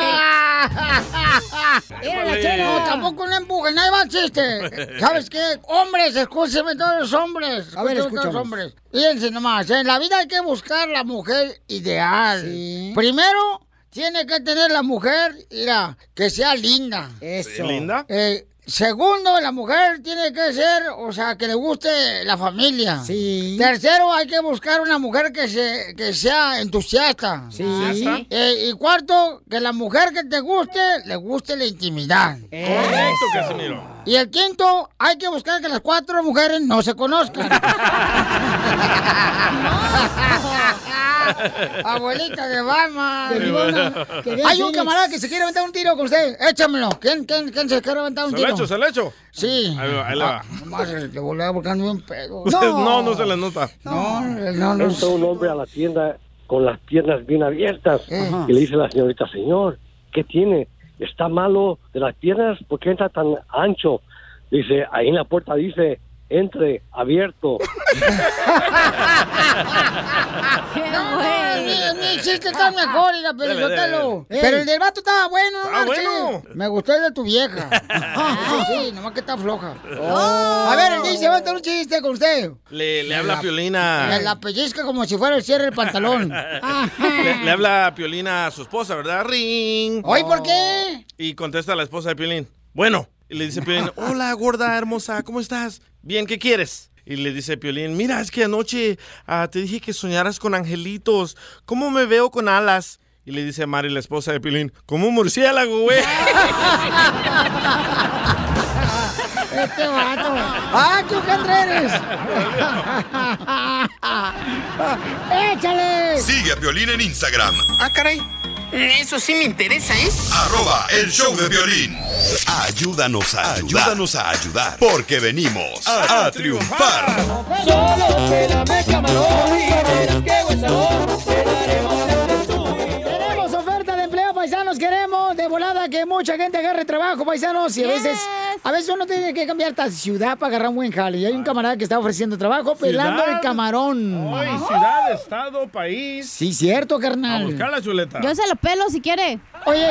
[SPEAKER 25] Era la chela. No, tampoco no empujen, ahí va el chiste. ¿Sabes qué? Hombres, escúchenme todos los hombres.
[SPEAKER 1] A ver,
[SPEAKER 25] hombres. Fíjense nomás, en la vida hay que buscar la mujer ideal. Primero, tiene que tener la mujer, mira, que sea linda.
[SPEAKER 1] Eso.
[SPEAKER 2] ¿Linda?
[SPEAKER 25] Eh, segundo, la mujer tiene que ser, o sea, que le guste la familia.
[SPEAKER 1] Sí.
[SPEAKER 25] Tercero, hay que buscar una mujer que, se, que sea entusiasta.
[SPEAKER 1] Sí.
[SPEAKER 25] Eh, y cuarto, que la mujer que te guste, le guste la intimidad.
[SPEAKER 2] Correcto, Casimiro.
[SPEAKER 25] Y el quinto, hay que buscar que las cuatro mujeres no se conozcan. Abuelita de Batman. Hay un camarada que se quiere aventar un tiro con usted. Échamelo. ¿Quién, quién, quién se quiere aventar un
[SPEAKER 2] ¿Se
[SPEAKER 25] tiro?
[SPEAKER 2] lo echo, se lo echo?
[SPEAKER 25] Sí.
[SPEAKER 2] Ahí va, ahí le va.
[SPEAKER 25] Ah, nomás le volví a buscar un pedo.
[SPEAKER 2] No, no, se le nota.
[SPEAKER 25] No, no, no.
[SPEAKER 26] Entra un hombre a la tienda con las piernas bien abiertas
[SPEAKER 25] Ajá.
[SPEAKER 26] y le dice a la señorita, señor, ¿qué tiene? ¿Está malo de las piernas? ¿Por qué entra tan ancho? Dice, ahí en la puerta dice, entre, abierto.
[SPEAKER 25] No, mi, mi chiste está mejor, Sotelo.
[SPEAKER 26] dele.
[SPEAKER 25] Pero el del vato estaba bueno, no
[SPEAKER 2] bueno.
[SPEAKER 25] Me gustó el de tu vieja. Sí, nomás que está floja. A ver, el dice, va a un chiste con usted.
[SPEAKER 2] Le, le habla
[SPEAKER 25] La-
[SPEAKER 2] Piolina.
[SPEAKER 25] La pellizca como si fuera el cierre del pantalón.
[SPEAKER 2] Le, le habla Piolina a su esposa, ¿verdad? Ring.
[SPEAKER 25] ¿Hoy por qué?
[SPEAKER 2] Y contesta la esposa de Piolín. Bueno. Y le dice Piolín, hola, gorda, hermosa, ¿cómo estás? Bien, ¿qué quieres? Y le dice Piolín, mira, es que anoche ah, te dije que soñaras con angelitos. ¿Cómo me veo con alas? Y le dice Mari, la esposa de Piolín, como un murciélago, güey.
[SPEAKER 25] Este vato. ¡Ah, qué ojandre eres! ¡Échale!
[SPEAKER 4] Sigue a Piolín en Instagram,
[SPEAKER 27] Ah, caray. Eso sí me interesa, ¿eh?
[SPEAKER 4] arroba el show de violín. Ayúdanos a ayudar. Ayúdanos a ayudar. Porque venimos a, a triunfar.
[SPEAKER 28] Solo quédame camarón y verás buen sabor. Entre
[SPEAKER 1] Tenemos oferta de empleo, paisanos. Queremos de volada que mucha gente agarre trabajo, paisanos. Y a veces, a veces uno tiene que cambiar hasta ciudad para agarrar un buen jale. Y hay un camarada que está ofreciendo trabajo pelando
[SPEAKER 2] Ciudad.
[SPEAKER 1] el camarón.
[SPEAKER 2] Ay, ciudad, estado, país.
[SPEAKER 1] Sí, cierto,
[SPEAKER 2] A
[SPEAKER 1] carnal.
[SPEAKER 2] buscar la chuleta.
[SPEAKER 3] Yo se lo pelo si quiere.
[SPEAKER 1] Oye,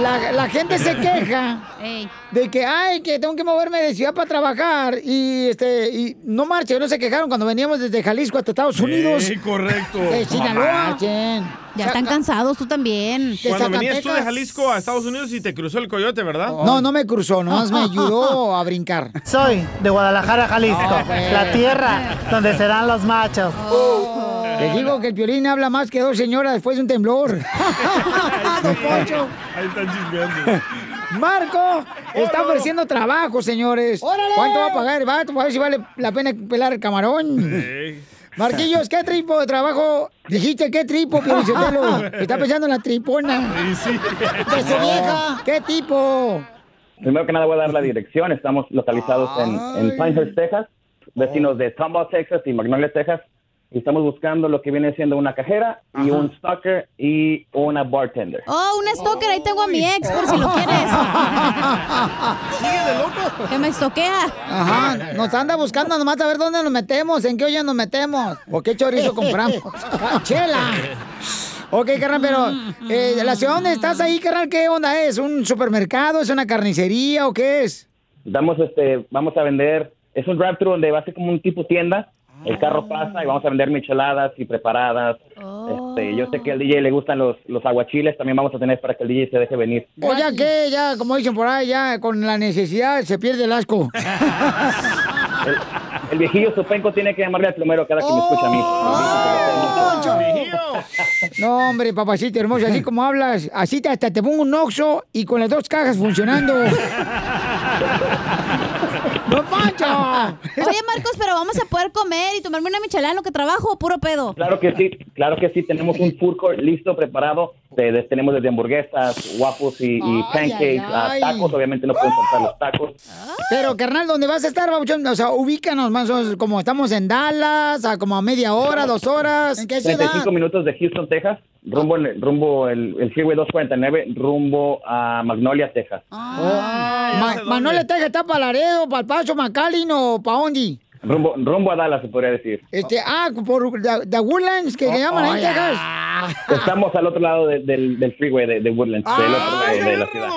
[SPEAKER 1] la, la gente se queja de que, ay, que tengo que moverme de ciudad para trabajar. Y este, y no marchen, no se quejaron cuando veníamos desde Jalisco hasta Estados Unidos.
[SPEAKER 2] Sí, correcto.
[SPEAKER 1] De Sinaloa.
[SPEAKER 3] Ya están cansados, tú también.
[SPEAKER 2] Cuando venías tú de Jalisco a Estados Unidos y te cruzó el coyote, ¿verdad?
[SPEAKER 1] No, no me cruzó, nomás me ayudó a brincar.
[SPEAKER 29] Soy de Guadalajara, Jalisco,
[SPEAKER 1] pues.
[SPEAKER 29] la tierra donde serán los machos.
[SPEAKER 1] Te digo que el piolín habla más que dos señoras después de un temblor. Don Poncho.
[SPEAKER 2] Ahí están chismeando.
[SPEAKER 1] Marco está ofreciendo trabajo, señores.
[SPEAKER 25] ¡Órale!
[SPEAKER 1] ¿Cuánto va a pagar el vato? Para ver si vale la pena pelar el camarón. Marquillos, ¿qué tipo de trabajo? Dijiste, ¿qué tipo, Piolichotelo? Está pensando en la tripona. De su vieja. ¿Qué tipo?
[SPEAKER 30] Primero que nada voy a dar la dirección. Estamos localizados en, en Pinehurst, Texas, vecinos de Tomball, Texas y Magnolia, Texas. Y estamos buscando lo que viene siendo una cajera y un stalker y una bartender.
[SPEAKER 3] Oh, un stalker, ahí tengo a mi ex, por si lo quieres.
[SPEAKER 1] ¿Sigue de loco?
[SPEAKER 3] Que me estoquea.
[SPEAKER 1] Ajá, nos anda buscando nomás a ver dónde nos metemos, en qué olla nos metemos, o qué chorizo compramos. ¡Chela! Ok, carnal, pero eh, ¿la ciudad donde estás ahí, carnal, qué onda es? ¿Un supermercado? ¿Es una carnicería o qué es?
[SPEAKER 30] Damos este, vamos a vender es un drive-thru donde va a ser como un tipo tienda. El carro pasa y vamos a vender micheladas y preparadas. Este, yo sé que al DJ le gustan los, los aguachiles, también vamos a tener para que el DJ se deje venir.
[SPEAKER 1] O ya que, ya, como dicen por ahí, ya con la necesidad se pierde el asco.
[SPEAKER 30] El, el viejillo Sopenco tiene que llamarle al plomero cada que me escucha a mí.
[SPEAKER 1] No, hombre, papacito hermoso, así como hablas, así te, hasta te pongo un oxo y con las dos cajas funcionando. ¡No, Pancho!
[SPEAKER 3] Oye, Marcos, pero vamos a poder comer y tomarme una michelada en lo que trabajo o puro pedo.
[SPEAKER 30] Claro que sí, claro que sí, tenemos un court listo, preparado. De- de- tenemos desde hamburguesas, waffles y, y pancakes, a
[SPEAKER 1] ay.
[SPEAKER 30] tacos, obviamente no pueden faltar los tacos.
[SPEAKER 1] Pero, carnal, ¿dónde vas a estar, babuchón? O sea, ubícanos más o menos como estamos en Dallas, a como a media hora, dos horas. ¿En qué ciudad?
[SPEAKER 30] 35 minutos de Houston, Texas, rumbo, en- rumbo el, el Freeway 249, rumbo a Magnolia, Texas.
[SPEAKER 1] Ma- Manuel Teja está para Laredo, para el Paso, Macalin o para Ondi.
[SPEAKER 30] Rumbo, rumbo a Dallas, se podría decir.
[SPEAKER 1] Este, ah, por the, the Woodlands, que le llaman ahí Texas.
[SPEAKER 30] Estamos al otro lado de- del, del freeway de, de Woodlands, del otro lado de la ciudad.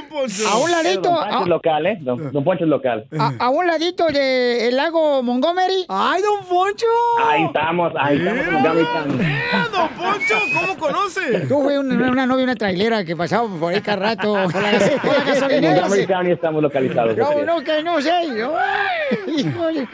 [SPEAKER 1] A un ladito,
[SPEAKER 30] Don Poncho
[SPEAKER 1] a,
[SPEAKER 30] es local, ¿eh? Don, Don Poncho es local.
[SPEAKER 1] a- a un ladito del lago Montgomery. ¡Ay, don Poncho!
[SPEAKER 30] Ahí estamos, ahí estamos en Montgomery County.
[SPEAKER 2] Don Poncho, ¿cómo conoce?
[SPEAKER 1] Tuve una, una novia, una trailera que pasaba por ahí cada rato, por la, por la
[SPEAKER 30] En. Montgomery County estamos localizados.
[SPEAKER 1] No, no, que no sé. Ay, híjole.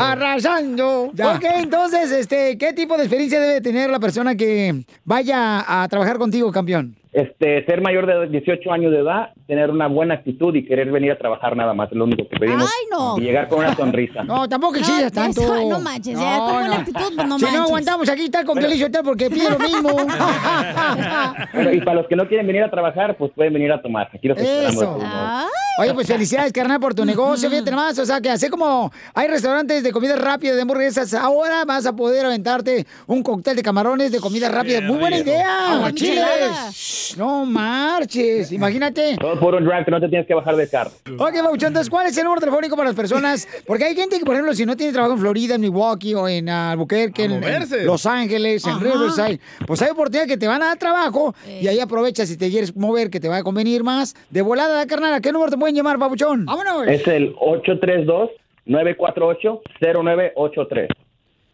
[SPEAKER 1] Arrasando. Ok, entonces, este, ¿qué tipo de experiencia debe tener la persona que vaya a trabajar contigo, campeón?
[SPEAKER 30] Este, ser mayor de 18 años de edad, tener una buena actitud y querer venir a trabajar nada más, es lo único que pedimos.
[SPEAKER 3] Ay, no.
[SPEAKER 30] Y llegar con una sonrisa.
[SPEAKER 1] No, tampoco exiges
[SPEAKER 3] No,
[SPEAKER 1] tanto.
[SPEAKER 3] eso, no manches, ya, con buena actitud, pues no
[SPEAKER 1] si
[SPEAKER 3] manches.
[SPEAKER 1] no aguantamos aquí estar con Sotelo porque pide lo mismo.
[SPEAKER 30] Bueno, y para los que no quieren venir a trabajar, pues pueden venir a tomar. Aquí los esperamos. de
[SPEAKER 1] Eso.
[SPEAKER 30] modos.
[SPEAKER 1] Oye, pues felicidades, carnal, por tu negocio. Fíjate nomás, o sea, que así como hay restaurantes de comida rápida, de hamburguesas, ahora vas a poder aventarte un cóctel de camarones de comida rápida. Muy buena idea.
[SPEAKER 30] Aguachiles.
[SPEAKER 1] No marches, imagínate.
[SPEAKER 30] Todo por un drive que no te tienes que bajar del carro.
[SPEAKER 1] Ok, Bauchón, entonces, ¿cuál es el número telefónico para las personas? Porque hay gente que, por ejemplo, si no tiene trabajo en Florida, en Milwaukee o en Albuquerque, en, en. Los Ángeles, en
[SPEAKER 2] Ajá.
[SPEAKER 1] Riverside, pues hay oportunidad que te van a dar trabajo y ahí aprovechas si te quieres mover, que te va a convenir más. De volada, carnal, ¿a qué número te pueden llamar, Babuchón? ¡Vámonos!
[SPEAKER 30] Es el 832-948-0983.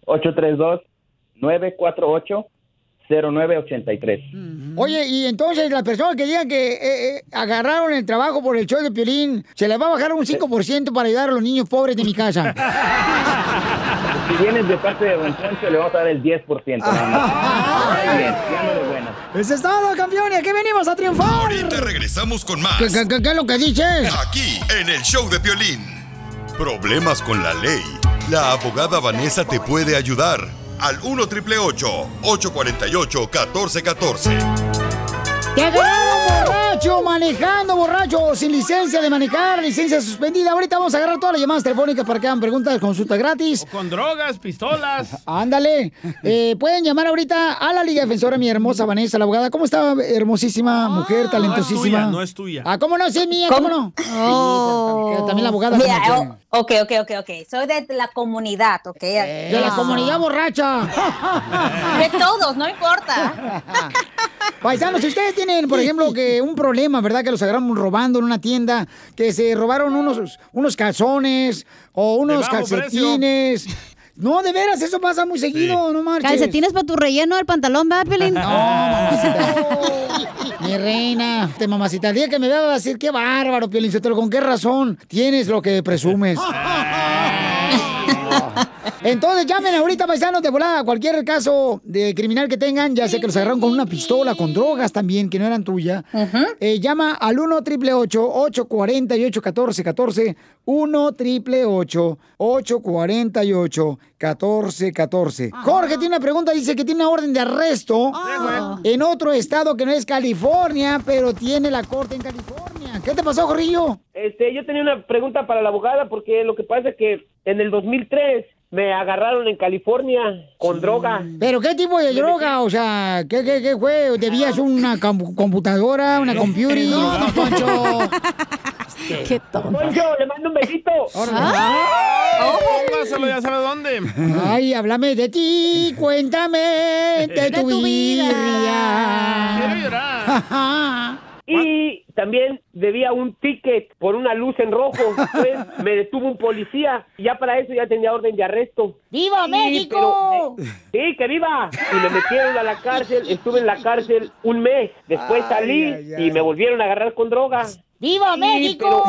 [SPEAKER 30] 832-948-0983.
[SPEAKER 1] Oye, y entonces las personas que digan que eh, eh, agarraron el trabajo por el show de Piolín, se les va a bajar un 5% para ayudar a los niños pobres de mi casa.
[SPEAKER 30] Si vienes de parte de Don Poncho, le vamos a dar el 10%. Nada más. Muy bien, ya no de buenas.
[SPEAKER 1] ¡Eso es todo, campeón! ¿Y aquí venimos a triunfar?
[SPEAKER 4] Ahorita regresamos con más.
[SPEAKER 1] ¿Qué, qué- qué- qué es lo que dices?
[SPEAKER 4] Aquí, en el show de Piolín. Problemas con la ley. La abogada Vanessa te puede ayudar. Al 1 848 1414
[SPEAKER 1] ¡Te agarraron borracho, manejando borracho, sin licencia de manejar, licencia suspendida! Ahorita vamos a agarrar todas las llamadas telefónicas para que hagan preguntas, consulta gratis.
[SPEAKER 2] Con drogas, pistolas.
[SPEAKER 1] Ándale. Eh, pueden llamar ahorita a la Liga Defensora, mi hermosa Vanessa, la abogada. ¿Cómo está, hermosísima mujer, talentosísima?
[SPEAKER 2] tuya, no es tuya.
[SPEAKER 1] Ah, ¿cómo no? Sí, es mía, ¿cómo, no? Sí, también la abogada.
[SPEAKER 31] Mira, oh, ok, ok, ok, ok. Soy de la comunidad, ok.
[SPEAKER 1] de la comunidad borracha.
[SPEAKER 31] De todos, no importa.
[SPEAKER 1] Paisanos, si ustedes tienen, por ejemplo, que un problema, ¿verdad? Que los agarraron robando en una tienda, que se robaron unos, unos calzones o unos calcetines. No, de veras, eso pasa muy seguido, no marches.
[SPEAKER 3] Calcetines para tu relleno del pantalón, ¿verdad, Pelín?
[SPEAKER 1] No, mamacita. Mi reina, te mamacita, el día que me vea va a decir, qué bárbaro, Piolín ¿con qué razón tienes lo que presumes? Entonces llamen ahorita, paisanos, de volada, cualquier caso de criminal que tengan, ya sé que los agarraron con una pistola, con drogas también, que no eran tuyas. Eh, llama al 1 888 848 1414 1 888 848 1414 Jorge tiene una pregunta, dice que tiene una orden de arresto en otro estado que no es California, pero tiene la corte en California. ¿Qué te pasó, Jorrillo?
[SPEAKER 32] Este, yo tenía una pregunta para la abogada porque lo que pasa es que en el 2003 me agarraron en California con droga.
[SPEAKER 1] ¿Pero qué tipo de droga? O sea, ¿qué, qué, qué fue? ¿Debías una com- computadora, una computer?
[SPEAKER 32] No, don Poncho.
[SPEAKER 1] Qué tonto.
[SPEAKER 32] Poncho, le mando un besito.
[SPEAKER 2] Oh, póngaselo, ya sabe dónde.
[SPEAKER 1] Ay, háblame de ti, cuéntame de, tu, vida.
[SPEAKER 2] Quiero llorar.
[SPEAKER 32] Y también debía un ticket por una luz en rojo. Pues me detuvo un policía. Y ya para eso ya tenía orden de arresto.
[SPEAKER 1] ¡Viva
[SPEAKER 32] Sí,
[SPEAKER 1] México!
[SPEAKER 32] pero- sí, que viva. Y me metieron a la cárcel. Estuve en la cárcel un mes. Después
[SPEAKER 1] Ay,
[SPEAKER 32] salí
[SPEAKER 1] ay, ay.
[SPEAKER 32] y me volvieron a agarrar con droga.
[SPEAKER 1] ¡Viva
[SPEAKER 32] Sí,
[SPEAKER 1] México!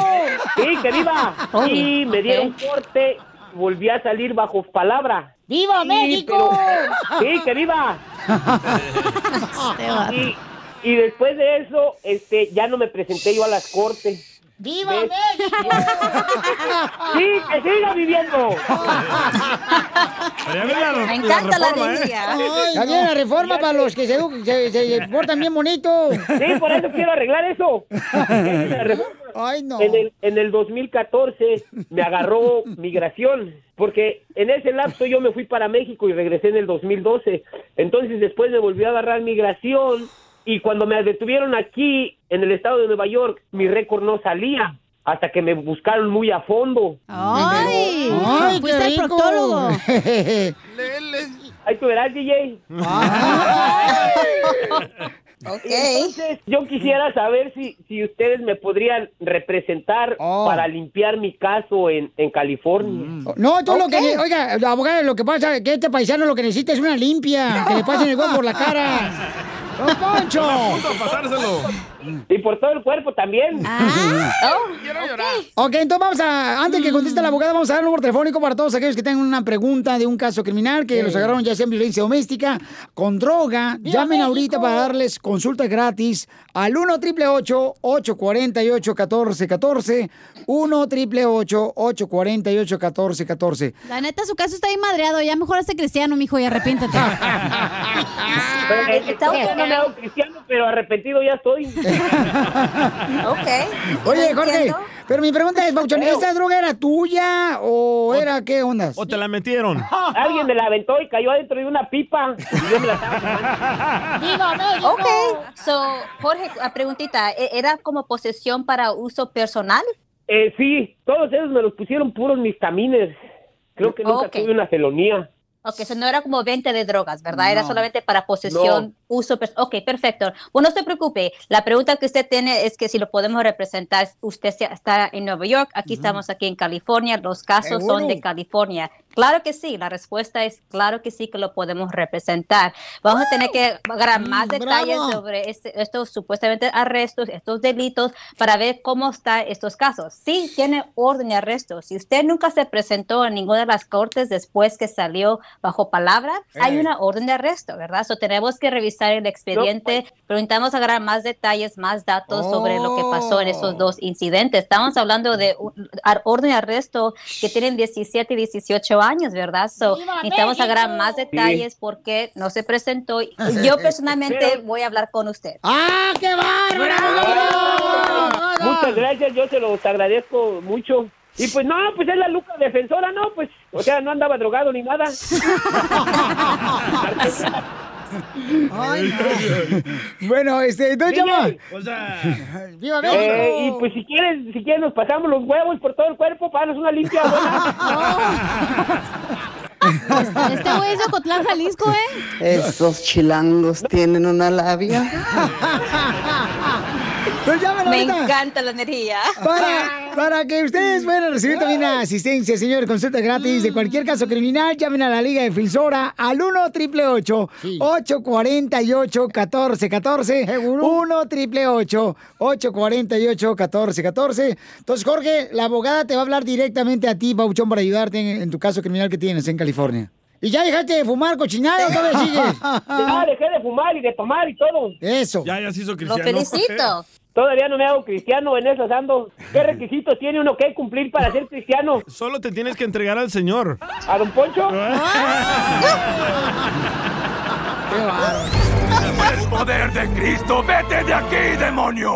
[SPEAKER 32] pero- sí, que viva. Y me dieron corte. Volví a salir bajo palabra.
[SPEAKER 1] ¡Viva
[SPEAKER 32] Sí,
[SPEAKER 1] México!
[SPEAKER 32] pero- sí, que viva. y, y después de eso, este, ya no me presenté yo a las cortes.
[SPEAKER 1] ¡Viva
[SPEAKER 32] ¿Ves?
[SPEAKER 1] México!
[SPEAKER 32] Sí, que siga viviendo.
[SPEAKER 3] Me encanta la alegría.
[SPEAKER 1] Ya viene la reforma para los que se, se, se portan bien bonito.
[SPEAKER 32] Sí, por eso quiero arreglar eso.
[SPEAKER 1] Ay, no.
[SPEAKER 32] En el, en el 2014 me agarró migración, porque en ese lapso yo me fui para México y regresé en el 2012. Entonces después me volvió a agarrar migración y cuando me detuvieron aquí en el estado de Nueva York, mi récord no salía hasta que me buscaron muy a fondo.
[SPEAKER 3] ¡Ay!
[SPEAKER 1] Ay,
[SPEAKER 3] Fuiste
[SPEAKER 1] qué
[SPEAKER 3] al proctólogo.
[SPEAKER 32] Ahí tú verás, DJ.
[SPEAKER 31] Ok.
[SPEAKER 32] Entonces, yo quisiera saber si, si ustedes me podrían representar para limpiar mi caso en, en California.
[SPEAKER 1] No, tú lo que... Oiga, abogado, lo que pasa es que este paisano lo que necesita es una limpia. Que le pasen el huevo por la cara. ¡Don Poncho!
[SPEAKER 2] pasárselo.
[SPEAKER 32] Y por todo el cuerpo también.
[SPEAKER 1] Ok, entonces vamos a, antes que conteste la abogada, vamos a dar un número telefónico para todos aquellos que tengan una pregunta de un caso criminal que los agarraron ya sea en violencia doméstica, con droga. Llamen ahorita para darles consulta gratis al 1 888 848 1414 1 888 848 1414
[SPEAKER 3] La neta, su caso está ahí madreado. Ya mejor hazte cristiano, mijo, y arrepiéntate.
[SPEAKER 32] Pero, eh, yo no me hago cristiano, pero arrepentido ya estoy.
[SPEAKER 1] Oye, Jorge, pero mi pregunta es, Bauchón, ¿esta droga era tuya o era qué ondas?
[SPEAKER 2] ¿O te la metieron?
[SPEAKER 32] Alguien me la aventó y cayó adentro de una pipa. Y yo me la estaba fumando.
[SPEAKER 31] Ok, so, Jorge, a preguntita, ¿e- ¿era como posesión para uso personal?
[SPEAKER 32] Eh, sí, todos esos me los pusieron puros mis camines. Creo que nunca
[SPEAKER 31] Ok.
[SPEAKER 32] tuve una felonía.
[SPEAKER 31] Ok, eso no era como venta de drogas, ¿verdad? Era
[SPEAKER 32] No.
[SPEAKER 31] solamente para posesión, uso. Ok, perfecto. Bueno, no se preocupe. La pregunta que usted tiene es que si lo podemos representar, usted está en Nueva York, aquí estamos aquí en California, los casos
[SPEAKER 3] Seguro.
[SPEAKER 31] son de California. Claro que sí, la respuesta es claro que sí que lo podemos representar. Vamos a tener que agarrar más detalles
[SPEAKER 3] bravo.
[SPEAKER 31] sobre este- estos supuestamente arrestos, estos delitos, para ver cómo están estos casos. Sí, tiene orden de arresto. Si usted nunca se presentó en ninguna de las cortes después que salió bajo palabra, hay una orden de arresto, ¿verdad? So, tenemos que revisar el expediente, pero necesitamos agarrar más detalles, más datos sobre lo que pasó en esos dos incidentes. Estamos hablando de un- orden de arresto que tienen 17 y 18 años, ¿verdad? So, necesitamos agarrar más detalles porque no se presentó. Y Yo personalmente
[SPEAKER 32] Pero-
[SPEAKER 31] voy a hablar con usted.
[SPEAKER 1] ¡Ah, qué bárbaro!
[SPEAKER 32] Muchas gracias, yo se los agradezco mucho. Y pues no, pues es la Luca defensora, no, pues, o sea, no andaba drogado ni nada.
[SPEAKER 1] Bueno, este, entonces
[SPEAKER 32] DJ,
[SPEAKER 1] llama. ¡Viva México!
[SPEAKER 32] Eh, y pues si quieres, si quieres nos pasamos los huevos por todo el cuerpo para darnos una limpia buena.
[SPEAKER 3] Este güey es de Ocotlán, Jalisco, ¿eh?
[SPEAKER 33] Esos chilangos tienen una labia.
[SPEAKER 1] Pues
[SPEAKER 31] Me
[SPEAKER 1] ahorita.
[SPEAKER 31] encanta la energía.
[SPEAKER 1] Para, para que ustedes puedan recibir también la asistencia, señor, consulta gratis de cualquier caso criminal, llamen a la Liga Defensora al 1 888 848 1414 1 888 848 1414 Entonces, Jorge, la abogada te va a hablar directamente a ti, Bauchón, para ayudarte en, en tu caso criminal que tienes en California. ¿Y ya dejaste de fumar cochinada o todavía sigues?
[SPEAKER 32] Ya dejé de fumar y de tomar y todo.
[SPEAKER 1] Eso.
[SPEAKER 2] Ya, ya se hizo
[SPEAKER 32] cristiano.
[SPEAKER 31] felicito.
[SPEAKER 32] Todavía no me hago cristiano en esas ando. ¿Qué requisitos tiene uno que cumplir para ser cristiano?
[SPEAKER 2] Solo te tienes que entregar al Señor.
[SPEAKER 32] ¿A don Poncho?
[SPEAKER 18] ¡El poder de Cristo! ¡Vete de aquí, demonio!